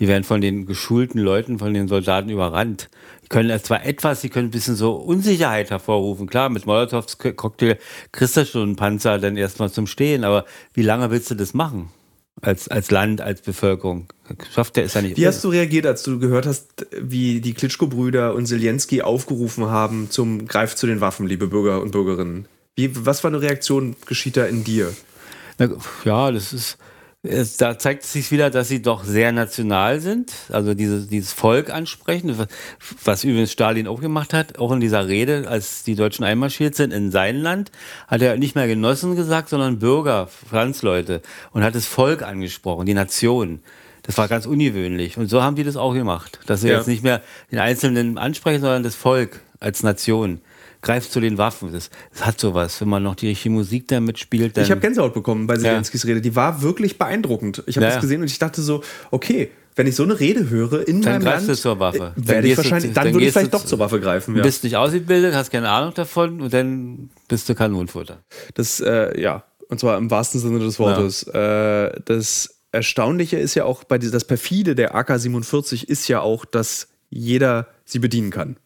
S1: Die werden von den geschulten Leuten, von den Soldaten überrannt. Die können zwar etwas, die können ein bisschen so Unsicherheit hervorrufen. Klar, mit Molotovs Cocktail kriegst du schon einen Panzer dann erstmal zum Stehen, aber wie lange willst du das machen? Als, als Land, als Bevölkerung. Schafft der ist ja nicht.
S2: Wie hast du reagiert, als du gehört hast, wie die Klitschko-Brüder und Zelensky aufgerufen haben zum Greif zu den Waffen, liebe Bürger und Bürgerinnen? Wie, was für eine Reaktion geschieht da in dir?
S1: ja, das ist es, da zeigt es sich wieder, dass sie doch sehr national sind, also dieses, dieses Volk ansprechen, was, übrigens Stalin auch gemacht hat, auch in dieser Rede, als die Deutschen einmarschiert sind in sein Land, hat er nicht mehr Genossen gesagt, sondern Bürger, Franzleute und hat das Volk angesprochen, die Nation. Das war ganz ungewöhnlich. Und so haben die das auch gemacht, dass sie ja. jetzt nicht mehr den Einzelnen ansprechen, sondern das Volk als Nation greift zu den Waffen. Das, das, hat sowas. Wenn man noch die richtige Musik da mitspielt, dann.
S2: Ich habe Gänsehaut bekommen bei Zelenskis ja. Rede. Die war wirklich beeindruckend. Ich habe ja, das gesehen und ich dachte so, okay, wenn ich so eine Rede höre in
S1: dann
S2: meinem
S1: greifst
S2: Land,
S1: du zur Waffe.
S2: äh, werde ich wahrscheinlich, dann, würde ich vielleicht doch zur Waffe greifen.
S1: Du
S2: Ja.
S1: bist nicht ausgebildet, hast keine Ahnung davon und dann bist du Kanonenfutter.
S2: Das, äh, ja, und zwar im wahrsten Sinne des Wortes. Äh, das Erstaunliche ist ja auch, bei das perfide der AK-47 ist ja auch, dass jeder sie bedienen kann.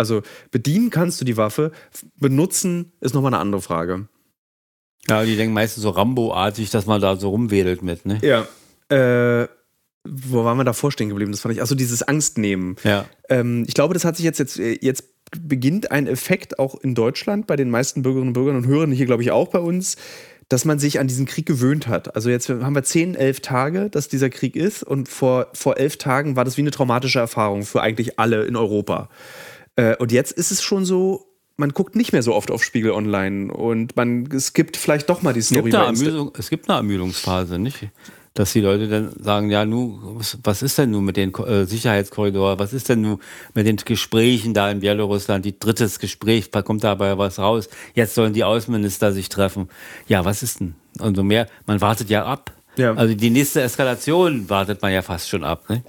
S2: Also bedienen kannst du die Waffe, benutzen ist nochmal eine andere Frage.
S1: Ja, die denken meistens so Rambo-artig, dass man da so rumwedelt mit, ne?
S2: Ja. Äh, wo waren wir davor stehen geblieben? Das fand ich, also dieses Angstnehmen.
S1: Ja.
S2: Ähm, ich glaube, das hat sich jetzt, jetzt, jetzt beginnt ein Effekt auch in Deutschland bei den meisten Bürgerinnen und Bürgern und Hörern hier, glaube ich, auch bei uns, dass man sich an diesen Krieg gewöhnt hat. Also jetzt haben wir zehn, elf Tage, dass dieser Krieg ist und vor, vor elf Tagen war das wie eine traumatische Erfahrung für eigentlich alle in Europa. Äh, und jetzt ist es schon so, man guckt nicht mehr so oft auf Spiegel Online und man skippt vielleicht doch mal die
S1: Es
S2: Story.
S1: gibt, eine Ermüdung, es gibt eine Ermüdungsphase, nicht? Dass die Leute dann sagen, ja, nu, was, was ist denn nun mit den äh, Sicherheitskorridoren? Was ist denn nun mit den Gesprächen da in Belarusland? Die drittes Gespräch, da kommt dabei was raus. Jetzt sollen die Außenminister sich treffen. Ja, was ist denn? Und so mehr, man wartet ja ab.
S2: Ja.
S1: Also die nächste Eskalation wartet man ja fast schon ab, ne?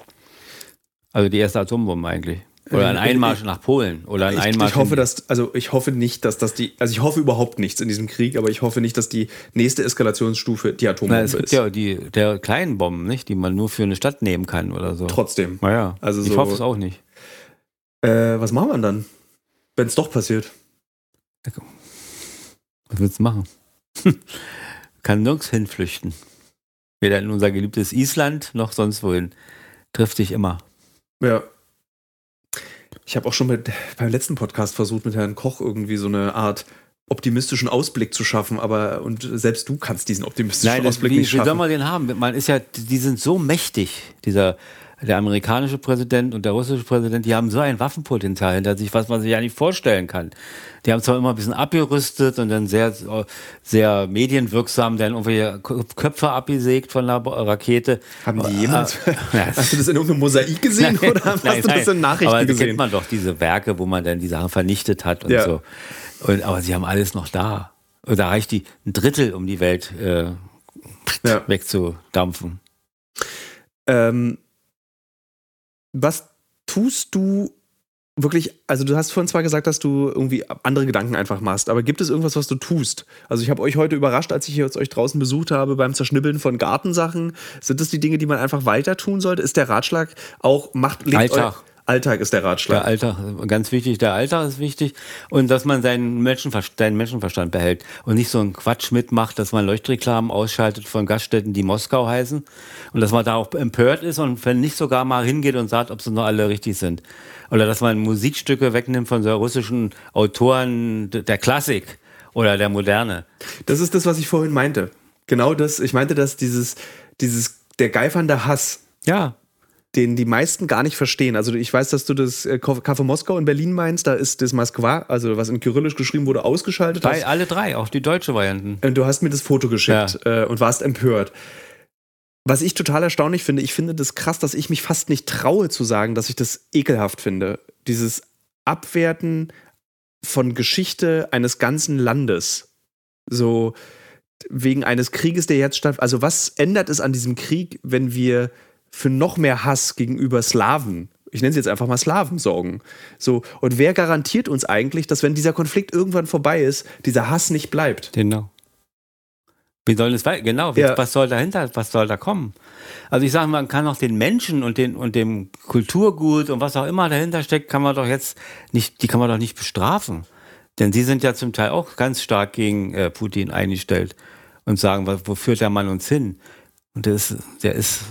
S1: Also die erste Atombombe eigentlich. Oder ein Einmarsch nach Polen. Oder ein
S2: Ich,
S1: Einmarsch
S2: ich hoffe, dass, also ich hoffe nicht, dass das die, also ich hoffe überhaupt nichts in diesem Krieg, aber ich hoffe nicht, dass die nächste Eskalationsstufe die
S1: Na,
S2: Atombombe
S1: es gibt
S2: ist.
S1: ja die der kleinen Bomben, nicht, die man nur für eine Stadt nehmen kann oder so.
S2: Trotzdem.
S1: Naja,
S2: Also
S1: ich
S2: so-
S1: hoffe es auch nicht.
S2: Äh, was machen wir dann, wenn es doch passiert?
S1: Was willst du machen? kann nirgends hinflüchten. Weder in unser geliebtes Island noch sonst wohin. Trifft dich immer.
S2: Ja. Ich habe auch schon mit, beim letzten Podcast versucht, mit Herrn Koch irgendwie so eine Art optimistischen Ausblick zu schaffen, aber und selbst du kannst diesen optimistischen
S1: Nein,
S2: Ausblick
S1: wie,
S2: nicht
S1: wie soll
S2: schaffen.
S1: man den haben? Man ist ja, die sind so mächtig, dieser der amerikanische Präsident und der russische Präsident, die haben so ein Waffenpotenzial hinter sich, was man sich ja nicht vorstellen kann. Die haben zwar immer ein bisschen abgerüstet und dann sehr, sehr medienwirksam dann irgendwelche Köpfe abgesägt von der Rakete.
S2: Haben die jemals,
S1: Ja.
S2: hast du das in irgendeinem Mosaik gesehen oder hast
S1: Nein,
S2: du das
S1: nein.
S2: in Nachrichten
S1: aber da
S2: gesehen?
S1: kennt man doch diese Werke, wo man dann die Sachen vernichtet hat und
S2: Ja.
S1: so. Und, aber sie haben alles noch da. Und da reicht die ein Drittel, um die Welt äh,
S2: Ja.
S1: wegzudampfen.
S2: Ähm, was tust du wirklich, also du hast vorhin zwar gesagt, dass du irgendwie andere Gedanken einfach machst, aber gibt es irgendwas, was du tust? Also ich habe euch heute überrascht, als ich jetzt euch draußen besucht habe beim Zerschnibbeln von Gartensachen. Sind das die Dinge, die man einfach weiter tun sollte? Ist der Ratschlag auch, macht, legt
S1: Alltag.
S2: Alltag ist der Ratschlag.
S1: Der Alltag, ganz wichtig, der Alltag ist wichtig und dass man seinen, Menschenverstand, seinen Menschenverstand behält und nicht so einen Quatsch mitmacht, dass man Leuchtreklamen ausschaltet von Gaststätten, die Moskau heißen und dass man da auch empört ist und wenn nicht sogar mal hingeht und sagt, ob sie noch alle richtig sind. Oder dass man Musikstücke wegnimmt von so russischen Autoren der Klassik oder der Moderne.
S2: Das ist das, was ich vorhin meinte. Genau das, ich meinte, dass dieses, dieses, der geifernde Hass,
S1: Ja,
S2: den die meisten gar nicht verstehen. Also ich weiß, dass du das äh, Café Moskau in Berlin meinst, da ist das Moskwa, also was in Kyrillisch geschrieben wurde, ausgeschaltet.
S1: drei,
S2: Hast,
S1: alle drei, auch die deutsche Varianten.
S2: und du hast mir das Foto geschickt äh, und warst empört. Was ich total erstaunlich finde, ich finde das krass, dass ich mich fast nicht traue zu sagen, dass ich das ekelhaft finde. Dieses Abwerten von Geschichte eines ganzen Landes. So wegen eines Krieges, der jetzt statt. Also, was ändert es an diesem Krieg, wenn wir für noch mehr Hass gegenüber Slawen, ich nenne sie jetzt einfach mal Slawen, sorgen? So, und wer garantiert uns eigentlich, dass, wenn dieser Konflikt irgendwann vorbei ist, dieser Hass nicht bleibt?
S1: Genau. Wie soll es weiter? Genau,
S2: Ja.
S1: was soll dahinter, was soll da kommen? Also ich sage, man kann auch den Menschen und, den, und dem Kulturgut und was auch immer dahinter steckt, kann man doch jetzt nicht, die kann man doch nicht bestrafen. Denn sie sind ja zum Teil auch ganz stark gegen äh, Putin eingestellt und sagen, was, wo führt der Mann uns hin? Und der ist, der ist,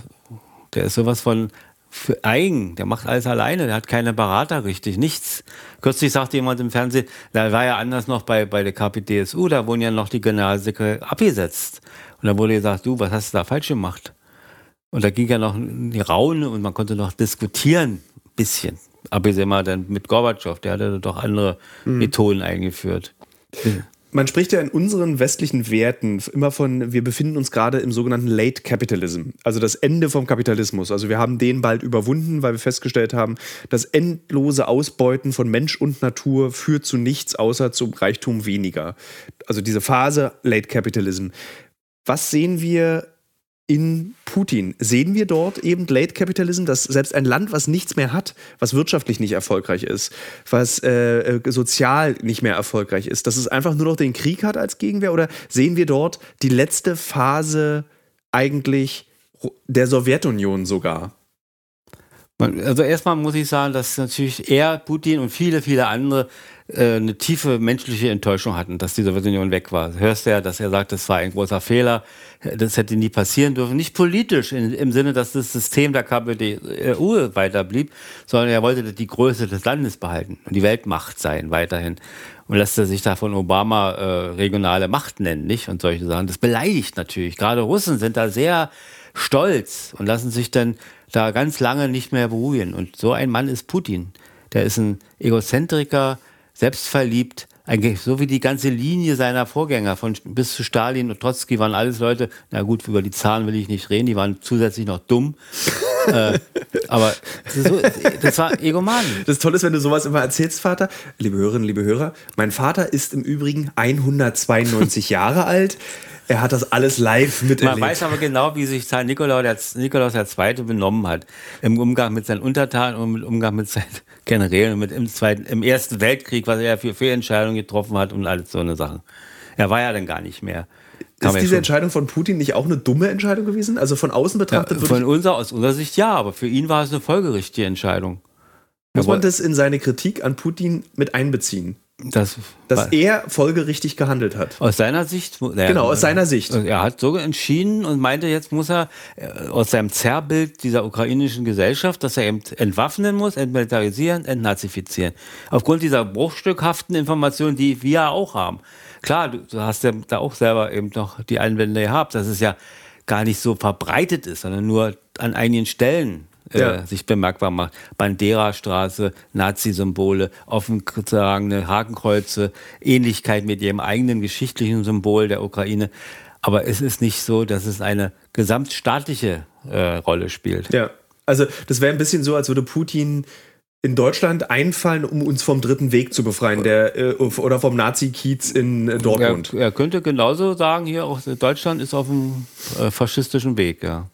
S1: der ist sowas von für eigen, der macht alles alleine, der hat keine Berater richtig, nichts. Kürzlich sagte jemand im Fernsehen, da war ja anders noch bei, bei der KPDSU, da wurden ja noch die Generalsekretäre abgesetzt. Und da wurde gesagt, du, was hast du da falsch gemacht? Und da ging ja noch die Raune und man konnte noch diskutieren, bisschen. Abgesehen mal dann mit Gorbatschow, der hatte doch andere Methoden eingeführt.
S2: Man spricht ja in unseren westlichen Werten immer von, wir befinden uns gerade im sogenannten Late Capitalism, also das Ende vom Kapitalismus. Also wir haben den bald überwunden, weil wir festgestellt haben, das endlose Ausbeuten von Mensch und Natur führt zu nichts außer zum Reichtum weniger. Also diese Phase Late Capitalism. Was sehen wir in Putin. Sehen wir dort eben Late Capitalism, dass selbst ein Land, was nichts mehr hat, was wirtschaftlich nicht erfolgreich ist, was äh, äh sozial nicht mehr erfolgreich ist, dass es einfach nur noch den Krieg hat als Gegenwehr? Oder sehen wir dort die letzte Phase eigentlich der Sowjetunion sogar?
S1: Also erstmal muss ich sagen, dass natürlich er, Putin und viele, viele andere äh, eine tiefe menschliche Enttäuschung hatten, dass die Sowjetunion weg war. Hörst du ja, dass er sagt, das war ein großer Fehler, das hätte nie passieren dürfen. Nicht politisch in, im Sinne, dass das System der KPDU weiter blieb, sondern er wollte die Größe des Landes behalten und die Weltmacht sein weiterhin. Und lässt er sich da von Obama äh, regionale Macht nennen, nicht? Und solche Sachen. Das beleidigt natürlich. Gerade Russen sind da sehr stolz und lassen sich dann da ganz lange nicht mehr beruhigen. Und so ein Mann ist Putin. Der ist ein Egozentriker, selbstverliebt, eigentlich so wie die ganze Linie seiner Vorgänger, von bis zu Stalin und Trotzki waren alles Leute, na gut, über die Zahlen will ich nicht reden, die waren zusätzlich noch dumm. Äh, aber so, das war Egoman.
S2: Das Tolle ist, wenn du sowas immer erzählst, Vater. Liebe Hörerinnen, liebe Hörer, mein Vater ist im Übrigen 192 Jahre alt. Er hat das alles live miterlebt.
S1: Man weiß aber genau, wie sich Zar Nikolaus, der, Nikolaus II. benommen hat. Im Umgang mit seinen Untertanen und im Umgang mit seinen Generälen und mit im, Zweiten, im Ersten Weltkrieg, was er für Fehlentscheidungen getroffen hat und alles so eine Sachen. Er war ja dann gar nicht mehr.
S2: Ist diese Entscheidung von Putin nicht auch eine dumme Entscheidung gewesen? Also von außen betrachtet?
S1: Ja, von unserer, aus unserer Sicht ja, aber für ihn war es eine folgerichtige Entscheidung.
S2: Muss man das in seine Kritik an Putin mit einbeziehen?
S1: Das
S2: dass er folgerichtig gehandelt hat.
S1: Aus seiner Sicht?
S2: Ja, genau, aus seiner Sicht.
S1: Er hat so entschieden und meinte, jetzt muss er äh, aus seinem Zerrbild dieser ukrainischen Gesellschaft, dass er eben entwaffnen muss, entmilitarisieren, entnazifizieren. Aufgrund dieser bruchstückhaften Informationen, die wir auch haben. Klar, du, du hast ja da auch selber eben noch die Einwände gehabt, dass es ja gar nicht so verbreitet ist, sondern nur an einigen Stellen äh, ja. sich bemerkbar macht. Bandera-Straße, Nazi-Symbole, offen getragene Hakenkreuze, Ähnlichkeit mit ihrem eigenen geschichtlichen Symbol der Ukraine. Aber es ist nicht so, dass es eine gesamtstaatliche äh, Rolle spielt.
S2: Ja, also das wäre ein bisschen so, als würde Putin in Deutschland einfallen, um uns vom dritten Weg zu befreien, der äh, oder vom Nazi-Kiez in äh, Dortmund.
S1: Er, er, könnte genauso sagen, hier auch Deutschland ist auf dem äh, faschistischen Weg, ja.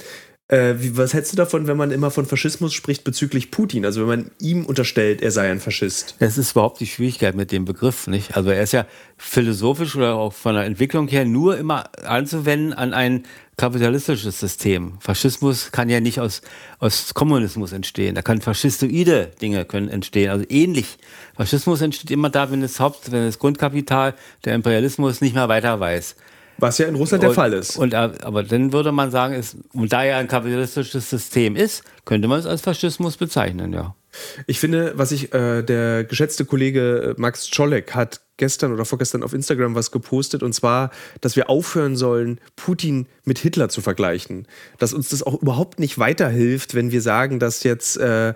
S2: Äh, wie, was hältst du davon, wenn man immer von Faschismus spricht bezüglich Putin? Also wenn man ihm unterstellt, er sei ein Faschist.
S1: Das ist überhaupt die Schwierigkeit mit dem Begriff, nicht? Also er ist ja philosophisch oder auch von der Entwicklung her nur immer anzuwenden an ein kapitalistisches System. Faschismus kann ja nicht aus, aus Kommunismus entstehen. Da können faschistoide Dinge können entstehen. Also ähnlich. Faschismus entsteht immer da, wenn das Haupt, wenn das Grundkapital, der Imperialismus nicht mehr weiter weiß.
S2: Was ja in Russland der
S1: und,
S2: Fall ist.
S1: Und, aber dann würde man sagen, ist, und da ja ein kapitalistisches System ist, könnte man es als Faschismus bezeichnen, ja.
S2: Ich finde, was ich, äh, der geschätzte Kollege äh, Max Czolek hat gestern oder vorgestern auf Instagram was gepostet und zwar, dass wir aufhören sollen, Putin mit Hitler zu vergleichen. Dass uns das auch überhaupt nicht weiterhilft, wenn wir sagen, dass jetzt äh,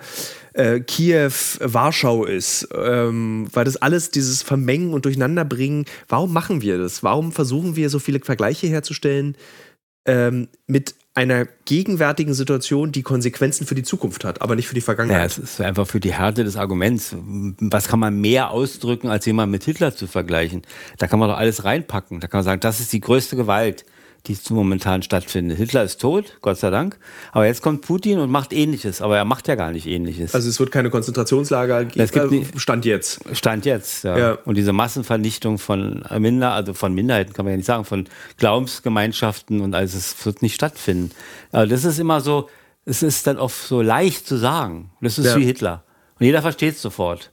S2: äh, Kiew Warschau ist, ähm, weil das alles dieses Vermengen und Durcheinanderbringen, warum machen wir das? Warum versuchen wir so viele Vergleiche herzustellen ähm, mit einer gegenwärtigen Situation, die Konsequenzen für die Zukunft hat, aber nicht für die Vergangenheit. Ja,
S1: es ist einfach für die Härte des Arguments. Was kann man mehr ausdrücken, als jemand mit Hitler zu vergleichen? Da kann man doch alles reinpacken. Da kann man sagen, das ist die größte Gewalt die momentan stattfindet. Hitler ist tot, Gott sei Dank. Aber jetzt kommt Putin und macht Ähnliches. Aber er macht ja gar nicht Ähnliches.
S2: Also es wird keine Konzentrationslager
S1: geben. Es gibt
S2: äh, Stand jetzt.
S1: Stand jetzt, ja. ja. Und diese Massenvernichtung von Minder, also von Minderheiten kann man ja nicht sagen, von Glaubensgemeinschaften und alles, es wird nicht stattfinden. Aber das ist immer so, es ist dann oft so leicht zu sagen. Das ist ja. wie Hitler. Und jeder versteht es sofort.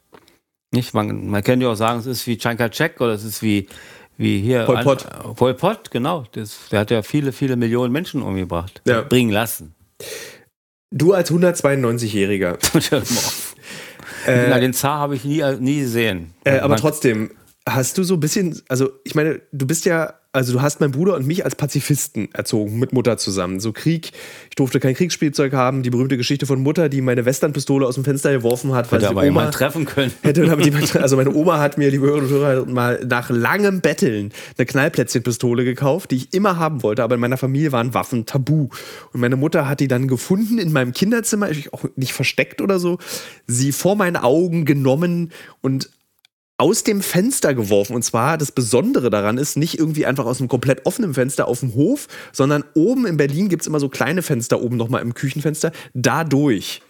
S1: Nicht? Man, man könnte ja auch sagen, es ist wie Chiang Kai-shek oder es ist wie wie hier.
S2: Pol Pot.
S1: An, Pol Pot, genau. Das, der hat ja viele, viele Millionen Menschen umgebracht.
S2: Ja.
S1: Bringen lassen.
S2: Du als 192-Jähriger.
S1: äh, den Zar habe ich nie, nie gesehen.
S2: Äh, aber trotzdem, hast du so ein bisschen, also ich meine, du bist ja also du hast meinen Bruder und mich als Pazifisten erzogen, mit Mutter zusammen. So Krieg, ich durfte kein Kriegsspielzeug haben, die berühmte Geschichte von Mutter, die meine Westernpistole aus dem Fenster geworfen hat.
S1: Hätte aber Oma treffen können.
S2: Hätte damit also meine Oma hat mir, liebe Hörerinnen und Hörer, mal nach langem Betteln eine Knallplätzchenpistole gekauft, die ich immer haben wollte, aber in meiner Familie waren Waffen tabu. Und meine Mutter hat die dann gefunden in meinem Kinderzimmer, auch nicht versteckt oder so, sie vor meinen Augen genommen und aus dem Fenster geworfen. Und zwar das Besondere daran ist, nicht irgendwie einfach aus einem komplett offenen Fenster auf dem Hof, sondern oben in Berlin gibt es immer so kleine Fenster oben nochmal im Küchenfenster. Dadurch.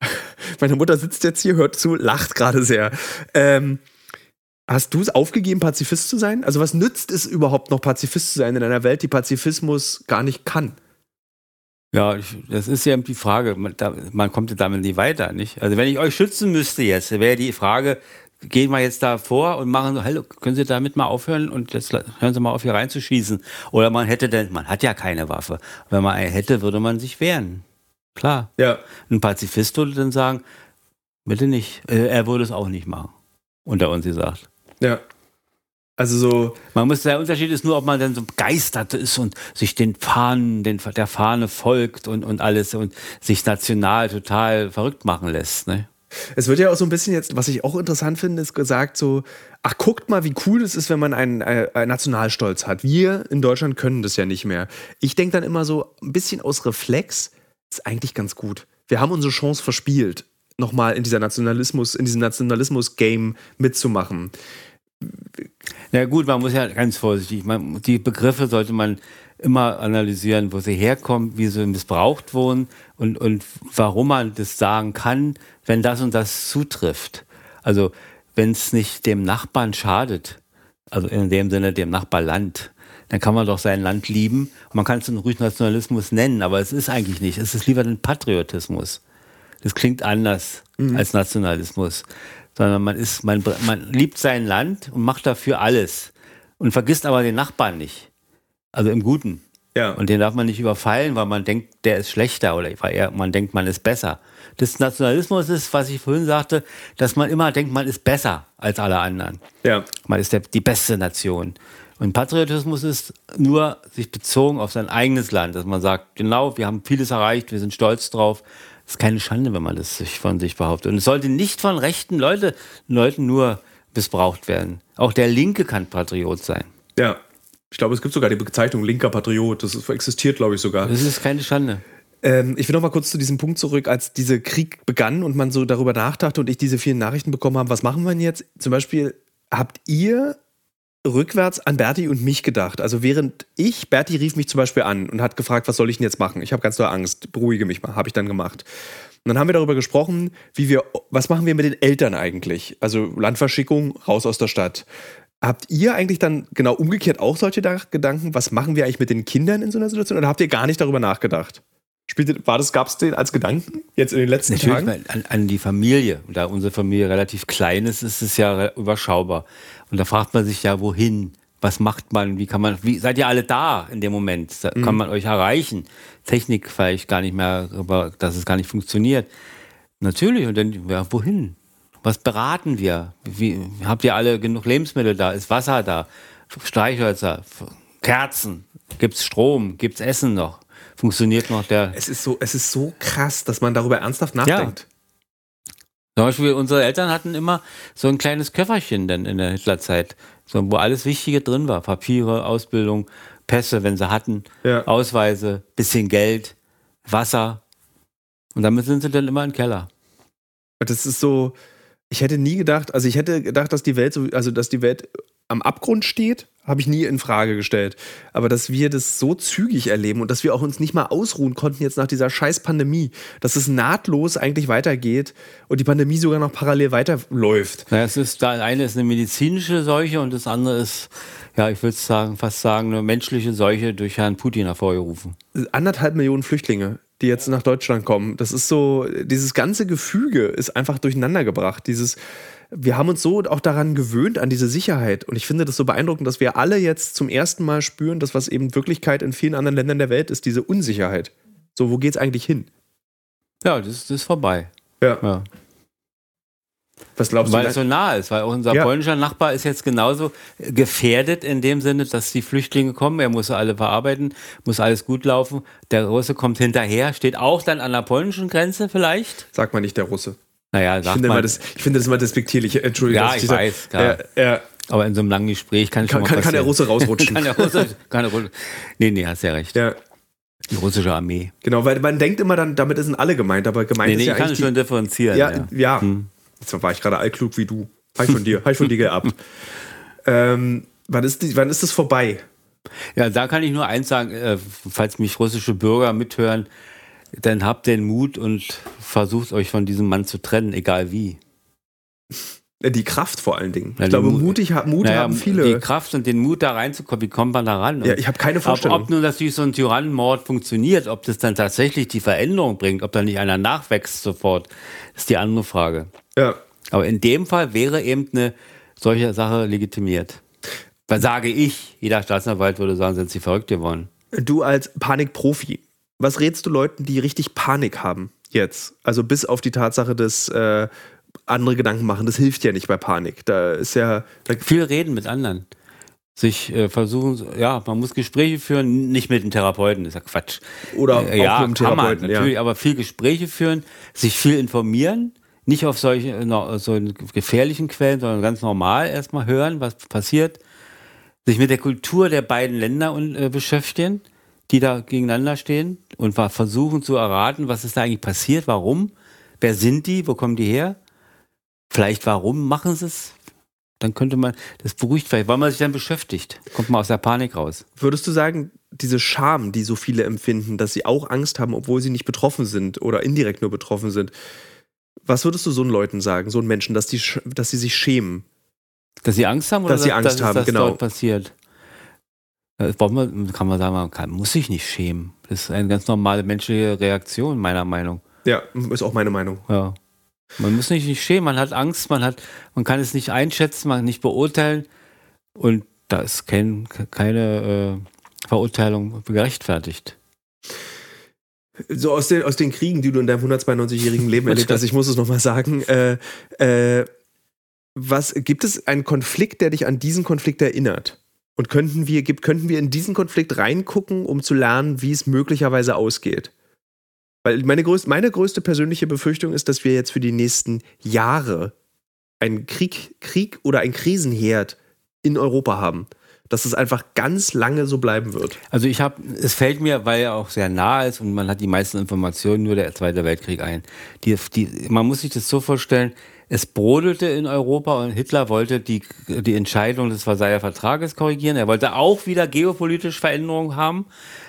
S2: Meine Mutter sitzt jetzt hier, hört zu, lacht gerade sehr. Ähm, hast du es aufgegeben, Pazifist zu sein? Also was nützt es überhaupt noch, Pazifist zu sein in einer Welt, die Pazifismus gar nicht kann?
S1: Ja, ich, das ist ja die Frage. Man, da, man kommt ja damit nie weiter, nicht? Also wenn ich euch schützen müsste jetzt, wäre die Frage, gehen wir jetzt da vor und machen so, hallo, können Sie damit mal aufhören und jetzt hören Sie mal auf, hier reinzuschießen. Oder man hätte denn, man hat ja keine Waffe. Wenn man eine hätte, würde man sich wehren. Klar.
S2: Ja.
S1: Ein Pazifist würde dann sagen, bitte nicht. Äh, er würde es auch nicht machen. Unter uns gesagt.
S2: Ja. Also so.
S1: Man muss, der Unterschied ist nur, ob man dann so begeistert ist und sich den Fahnen, den, der Fahne folgt und, und alles und sich national total verrückt machen lässt. Ne?
S2: Es wird ja auch so ein bisschen jetzt, was ich auch interessant finde, ist gesagt so, ach guckt mal, wie cool es ist, wenn man einen, äh, einen Nationalstolz hat. Wir in Deutschland können das ja nicht mehr. Ich denke dann immer so, ein bisschen aus Reflex ist eigentlich ganz gut. Wir haben unsere Chance verspielt, nochmal in dieser Nationalismus, in diesem Nationalismus-Game mitzumachen.
S1: Ja gut, man muss ja ganz vorsichtig, man, die Begriffe sollte man immer analysieren, wo sie herkommen, wie sie missbraucht wurden und, und warum man das sagen kann, wenn das und das zutrifft. Also wenn es nicht dem Nachbarn schadet, also in dem Sinne dem Nachbarland, dann kann man doch sein Land lieben. Man kann es ruhig Nationalismus nennen, aber es ist eigentlich nicht. Es ist lieber ein Patriotismus. Das klingt anders mhm. als Nationalismus. Sondern man ist, man, man liebt sein Land und macht dafür alles. Und vergisst aber den Nachbarn nicht. Also im Guten.
S2: Ja.
S1: Und den darf man nicht überfallen, weil man denkt, der ist schlechter oder weil er, man denkt, man ist besser. Das Nationalismus ist, was ich vorhin sagte, dass man immer denkt, man ist besser als alle anderen.
S2: Ja.
S1: Man ist der, die beste Nation. Und Patriotismus ist nur sich bezogen auf sein eigenes Land, dass man sagt, genau, wir haben vieles erreicht, wir sind stolz drauf. Das ist keine Schande, wenn man das sich von sich behauptet. Und es sollte nicht von rechten Leute, Leuten nur missbraucht werden. Auch der Linke kann Patriot sein.
S2: Ja. Ich glaube, es gibt sogar die Bezeichnung linker Patriot. Das existiert, glaube ich, sogar.
S1: Das ist keine Schande.
S2: Ähm, ich will noch mal kurz zu diesem Punkt zurück, als dieser Krieg begann und man so darüber nachdachte und ich diese vielen Nachrichten bekommen habe, was machen wir denn jetzt? Zum Beispiel, habt ihr rückwärts an Berti und mich gedacht? Also während ich, Berti rief mich zum Beispiel an und hat gefragt, was soll ich denn jetzt machen? Ich habe ganz doll Angst, beruhige mich mal, habe ich dann gemacht. Und dann haben wir darüber gesprochen, wie wir, was machen wir mit den Eltern eigentlich? Also Landverschickung, raus aus der Stadt. Habt ihr eigentlich dann genau umgekehrt auch solche Gedanken? Was machen wir eigentlich mit den Kindern in so einer Situation? Oder habt ihr gar nicht darüber nachgedacht? Spielte, war das, gab es den als Gedanken jetzt in den letzten
S1: Natürlich
S2: Tagen?
S1: An, an die Familie. Da unsere Familie relativ klein ist, ist es ja überschaubar. Und da fragt man sich ja, wohin? Was macht man? Wie kann man, wie, seid ihr alle da in dem Moment? Da mhm. Kann man euch erreichen? Technik vielleicht gar nicht mehr, aber dass es gar nicht funktioniert. Natürlich. Und dann, ja, wohin? Was beraten wir? Wie, habt ihr alle genug Lebensmittel da? Ist Wasser da? Streichhölzer? Kerzen? Gibt's Strom? Gibt's Essen noch? funktioniert noch der.
S2: Es ist so, es ist so krass, dass man darüber ernsthaft nachdenkt.
S1: Ja. Zum Beispiel, unsere Eltern hatten immer so ein kleines Köfferchen denn in der Hitlerzeit, so, wo alles Wichtige drin war. Papiere, Ausbildung, Pässe, wenn sie hatten, ja. Ausweise, bisschen Geld, Wasser. Und damit sind sie dann immer im Keller.
S2: Das ist so, ich hätte nie gedacht, also ich hätte gedacht, dass die Welt so, also dass die Welt am Abgrund steht, habe ich nie in Frage gestellt. Aber dass wir das so zügig erleben und dass wir auch uns nicht mal ausruhen konnten jetzt nach dieser scheiß Pandemie, dass es nahtlos eigentlich weitergeht und die Pandemie sogar noch parallel weiterläuft.
S1: Ja, es ist, das eine ist eine medizinische Seuche und das andere ist, ja, ich würde sagen, fast sagen, eine menschliche Seuche durch Herrn Putin hervorgerufen.
S2: Anderthalb Millionen Flüchtlinge die jetzt nach Deutschland kommen. Das ist so, dieses ganze Gefüge ist einfach durcheinander gebracht. Dieses, wir haben uns so auch daran gewöhnt, an diese Sicherheit. Und ich finde das so beeindruckend, dass wir alle jetzt zum ersten Mal spüren, dass was eben Wirklichkeit in vielen anderen Ländern der Welt ist, diese Unsicherheit. So, wo geht's eigentlich hin?
S1: Ja, das, das ist vorbei.
S2: Ja. ja.
S1: Was glaubst weil du? Weil es so nah ist, weil auch unser ja. polnischer Nachbar ist jetzt genauso gefährdet in dem Sinne, dass die Flüchtlinge kommen. Er muss alle verarbeiten, muss alles gut laufen. Der Russe kommt hinterher, steht auch dann an der polnischen Grenze vielleicht.
S2: Sagt man nicht der Russe.
S1: Naja,
S2: ich finde, das, ich finde das immer despektierlich. Entschuldigung.
S1: Ja, ich weiß, klar. Ja, ja. Aber in so einem langen Gespräch kann ich
S2: kann, kann, kann der Russe rausrutschen. kann der Russe,
S1: kann der Russe. Nee, nee, hast ja recht.
S2: Ja.
S1: Die russische Armee.
S2: Genau, weil man denkt immer dann, damit sind alle gemeint, aber gemeint nee,
S1: ist
S2: nee,
S1: ja ich kann schon differenzieren.
S2: Ja, ja. ja. Hm. Jetzt war ich gerade allklug wie du. Ich von dir, ich von dir geerbt. ähm, wann, ist die, wann ist das vorbei?
S1: Ja, da kann ich nur eins sagen, äh, falls mich russische Bürger mithören, dann habt den Mut und versucht euch von diesem Mann zu trennen, egal wie.
S2: Die Kraft vor allen Dingen. Ja, ich glaube, mutig, Mut naja, haben viele.
S1: Die Kraft und den Mut da reinzukommen, wie kommt man da ran?
S2: Ja, ich habe keine Vorstellung.
S1: Ob, ob nun natürlich so ein Tyrannenmord funktioniert, ob das dann tatsächlich die Veränderung bringt, ob da nicht einer nachwächst sofort, ist die andere Frage.
S2: Ja.
S1: Aber in dem Fall wäre eben eine solche Sache legitimiert. Dann sage ich, jeder Staatsanwalt würde sagen, sind sie verrückt geworden.
S2: Du als Panikprofi, was rätst du Leuten, die richtig Panik haben jetzt? Also bis auf die Tatsache des äh, andere Gedanken machen, das hilft ja nicht bei Panik. Da ist ja. Da
S1: Viel reden mit anderen. Sich äh, versuchen, ja, man muss Gespräche führen, nicht mit dem Therapeuten, das ist ja Quatsch.
S2: Oder äh, ja, mit dem Therapeuten,
S1: man, natürlich, ja. aber viel Gespräche führen, sich viel informieren, nicht auf solche so gefährlichen Quellen, sondern ganz normal erstmal hören, was passiert, sich mit der Kultur der beiden Länder äh, beschäftigen, die da gegeneinander stehen und versuchen zu erraten, was ist da eigentlich passiert, warum, wer sind die, wo kommen die her Vielleicht warum machen sie es? Dann könnte man, das beruhigt vielleicht, weil man sich dann beschäftigt. Kommt man aus der Panik raus.
S2: Würdest du sagen, diese Scham, die so viele empfinden, dass sie auch Angst haben, obwohl sie nicht betroffen sind oder indirekt nur betroffen sind, was würdest du so einen Leuten sagen, so einen Menschen, dass, die, dass sie sich schämen?
S1: Dass sie Angst haben
S2: oder dass sie Angst dass, haben,
S1: dass
S2: genau.
S1: dort passiert? Das kann man sagen, man kann, muss sich nicht schämen. Das ist eine ganz normale menschliche Reaktion, meiner Meinung.
S2: Ja, ist auch meine Meinung.
S1: Ja. Man muss sich nicht schämen, man hat Angst, man, hat, man kann es nicht einschätzen, man kann nicht beurteilen. Und da ist kein, keine äh, Verurteilung gerechtfertigt.
S2: So aus den, aus den Kriegen, die du in deinem 192-jährigen Leben erlebt hast, ich muss es nochmal sagen, äh, äh, was, gibt es einen Konflikt, der dich an diesen Konflikt erinnert? Und könnten wir, könnten wir in diesen Konflikt reingucken, um zu lernen, wie es möglicherweise ausgeht? Weil meine größte, meine größte persönliche Befürchtung ist, dass wir jetzt für die nächsten Jahre einen Krieg, Krieg oder ein Krisenherd in Europa haben. Dass es einfach ganz lange so bleiben wird.
S1: Also ich habe, es fällt mir, weil er auch sehr nah ist und man hat die meisten Informationen nur der Zweite Weltkrieg ein. Die, die, man muss sich das so vorstellen, es brodelte in Europa und Hitler wollte die, die Entscheidung des Versailler Vertrages korrigieren. Er wollte auch wieder geopolitische Veränderungen haben.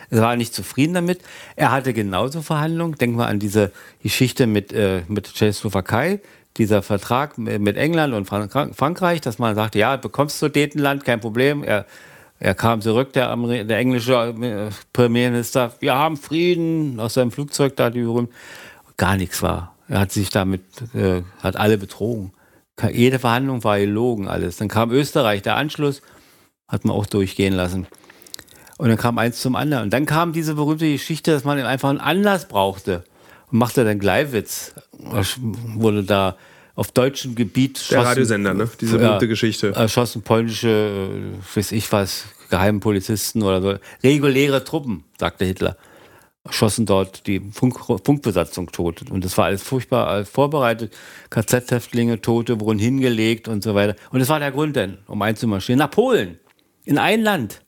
S1: Er war nicht zufrieden damit. Er hatte genauso Verhandlungen. Denken wir an diese Geschichte mit, äh, mit Tschechoslowakei, dieser Vertrag mit England und Frankreich, dass man sagte, ja, bekommst du Detenland, kein Problem. Er, er kam zurück, der, der englische äh, Premierminister, wir haben Frieden, aus seinem Flugzeug da, die berühmt. Gar nichts war. Er hat sich damit, äh, hat alle betrogen. Jede Verhandlung war gelogen, alles. Dann kam Österreich, der Anschluss, hat man auch durchgehen lassen. Und dann kam eins zum anderen. Und dann kam diese berühmte Geschichte, dass man einfach einen Anlass brauchte. Und machte dann Gleiwitz. Wurde da auf deutschem Gebiet.
S2: Der Radiosender, ne? Diese berühmte ja, Geschichte.
S1: Erschossen polnische, äh, weiß ich was, Geheimpolizisten oder so. Reguläre Truppen, sagte Hitler. Schossen dort die Funk, Funkbesatzung tot. Und das war alles furchtbar alles vorbereitet. KZ-Häftlinge, Tote wurden hingelegt und so weiter. Und das war der Grund denn, um einzumarschieren. Nach Polen. In ein Land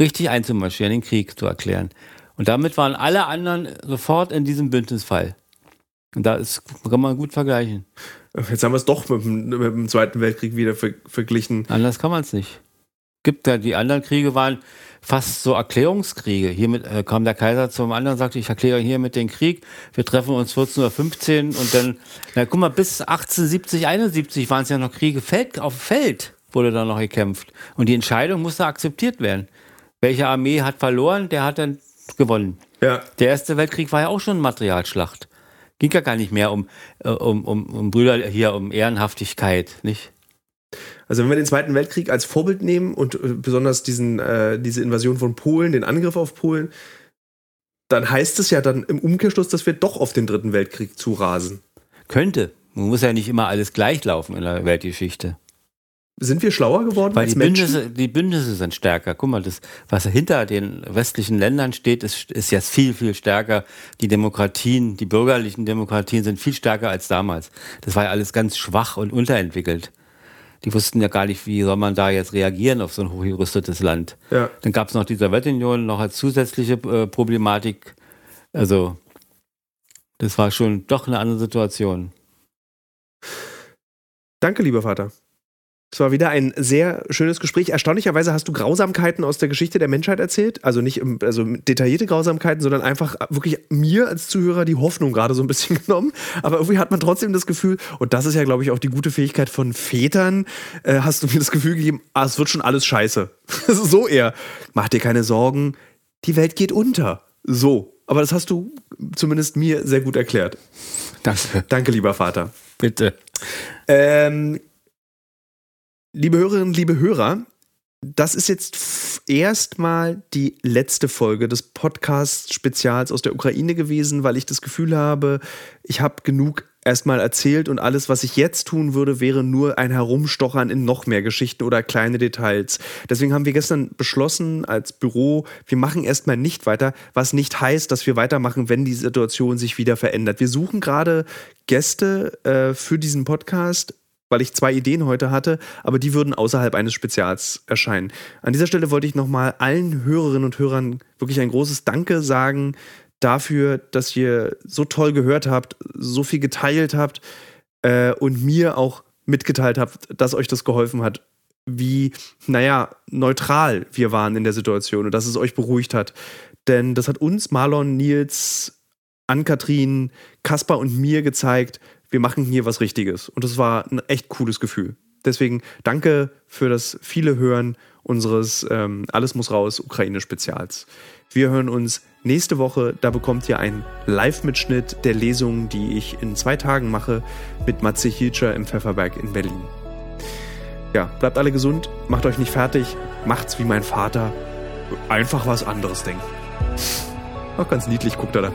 S1: richtig einzumarschieren, den Krieg zu erklären. Und damit waren alle anderen sofort in diesem Bündnisfall. Und da ist, kann man gut vergleichen.
S2: Jetzt haben wir es doch mit dem, mit dem, Zweiten Weltkrieg wieder ver verglichen.
S1: Anders kann man es nicht. Gibt ja, die anderen Kriege waren fast so Erklärungskriege. Hiermit äh, kam der Kaiser zum anderen und sagte, ich erkläre hiermit den Krieg. Wir treffen uns 14.15 Uhr und dann, na guck mal, bis 1870, 71 waren es ja noch Kriege. Feld, auf Feld wurde da noch gekämpft. Und die Entscheidung musste akzeptiert werden welche Armee hat verloren, der hat dann gewonnen.
S2: Ja.
S1: Der Erste Weltkrieg war ja auch schon eine Materialschlacht. Ging ja gar nicht mehr um, äh, um, um, um Brüder hier, um Ehrenhaftigkeit, nicht?
S2: Also wenn wir den Zweiten Weltkrieg als Vorbild nehmen und äh, besonders diesen, äh, diese Invasion von Polen, den Angriff auf Polen, dann heißt es ja dann im Umkehrschluss, dass wir doch auf den Dritten Weltkrieg zurasen.
S1: Könnte. Man muss ja nicht immer alles gleich laufen in der Weltgeschichte.
S2: Sind wir schlauer geworden
S1: Weil als die Bündnisse, die Bündnisse sind stärker. Guck mal, das, was hinter den westlichen Ländern steht, ist, ist jetzt viel, viel stärker. Die Demokratien, die bürgerlichen Demokratien sind viel stärker als damals. Das war ja alles ganz schwach und unterentwickelt. Die wussten ja gar nicht, wie soll man da jetzt reagieren auf so ein hochgerüstetes Land.
S2: Ja.
S1: Dann gab es noch die Sowjetunion noch als zusätzliche äh, Problematik. Also, das war schon doch eine andere Situation.
S2: Danke, lieber Vater. Es war wieder ein sehr schönes Gespräch. Erstaunlicherweise hast du Grausamkeiten aus der Geschichte der Menschheit erzählt. Also nicht also detaillierte Grausamkeiten, sondern einfach wirklich mir als Zuhörer die Hoffnung gerade so ein bisschen genommen. Aber irgendwie hat man trotzdem das Gefühl, und das ist ja, glaube ich, auch die gute Fähigkeit von Vätern, äh, hast du mir das Gefühl gegeben, ah, es wird schon alles scheiße. so eher. Mach dir keine Sorgen, die Welt geht unter. So. Aber das hast du zumindest mir sehr gut erklärt.
S1: Danke.
S2: Danke, lieber Vater.
S1: Bitte.
S2: Ähm, Liebe Hörerinnen, liebe Hörer, das ist jetzt erstmal die letzte Folge des Podcast-Spezials aus der Ukraine gewesen, weil ich das Gefühl habe, ich habe genug erstmal erzählt und alles, was ich jetzt tun würde, wäre nur ein Herumstochern in noch mehr Geschichten oder kleine Details. Deswegen haben wir gestern beschlossen als Büro, wir machen erstmal nicht weiter, was nicht heißt, dass wir weitermachen, wenn die Situation sich wieder verändert. Wir suchen gerade Gäste äh, für diesen Podcast weil ich zwei Ideen heute hatte, aber die würden außerhalb eines Spezials erscheinen. An dieser Stelle wollte ich nochmal allen Hörerinnen und Hörern wirklich ein großes Danke sagen dafür, dass ihr so toll gehört habt, so viel geteilt habt äh, und mir auch mitgeteilt habt, dass euch das geholfen hat, wie, naja, neutral wir waren in der Situation und dass es euch beruhigt hat. Denn das hat uns, Marlon, Nils, Ann-Kathrin, Kaspar und mir gezeigt, wir machen hier was Richtiges. Und das war ein echt cooles Gefühl. Deswegen danke für das viele Hören unseres ähm, Alles muss raus Ukraine-Spezials. Wir hören uns nächste Woche. Da bekommt ihr einen Live-Mitschnitt der Lesung, die ich in zwei Tagen mache mit Matze Hilscher im Pfefferberg in Berlin. Ja, bleibt alle gesund, macht euch nicht fertig, macht's wie mein Vater. Einfach was anderes denken. Auch ganz niedlich guckt er da.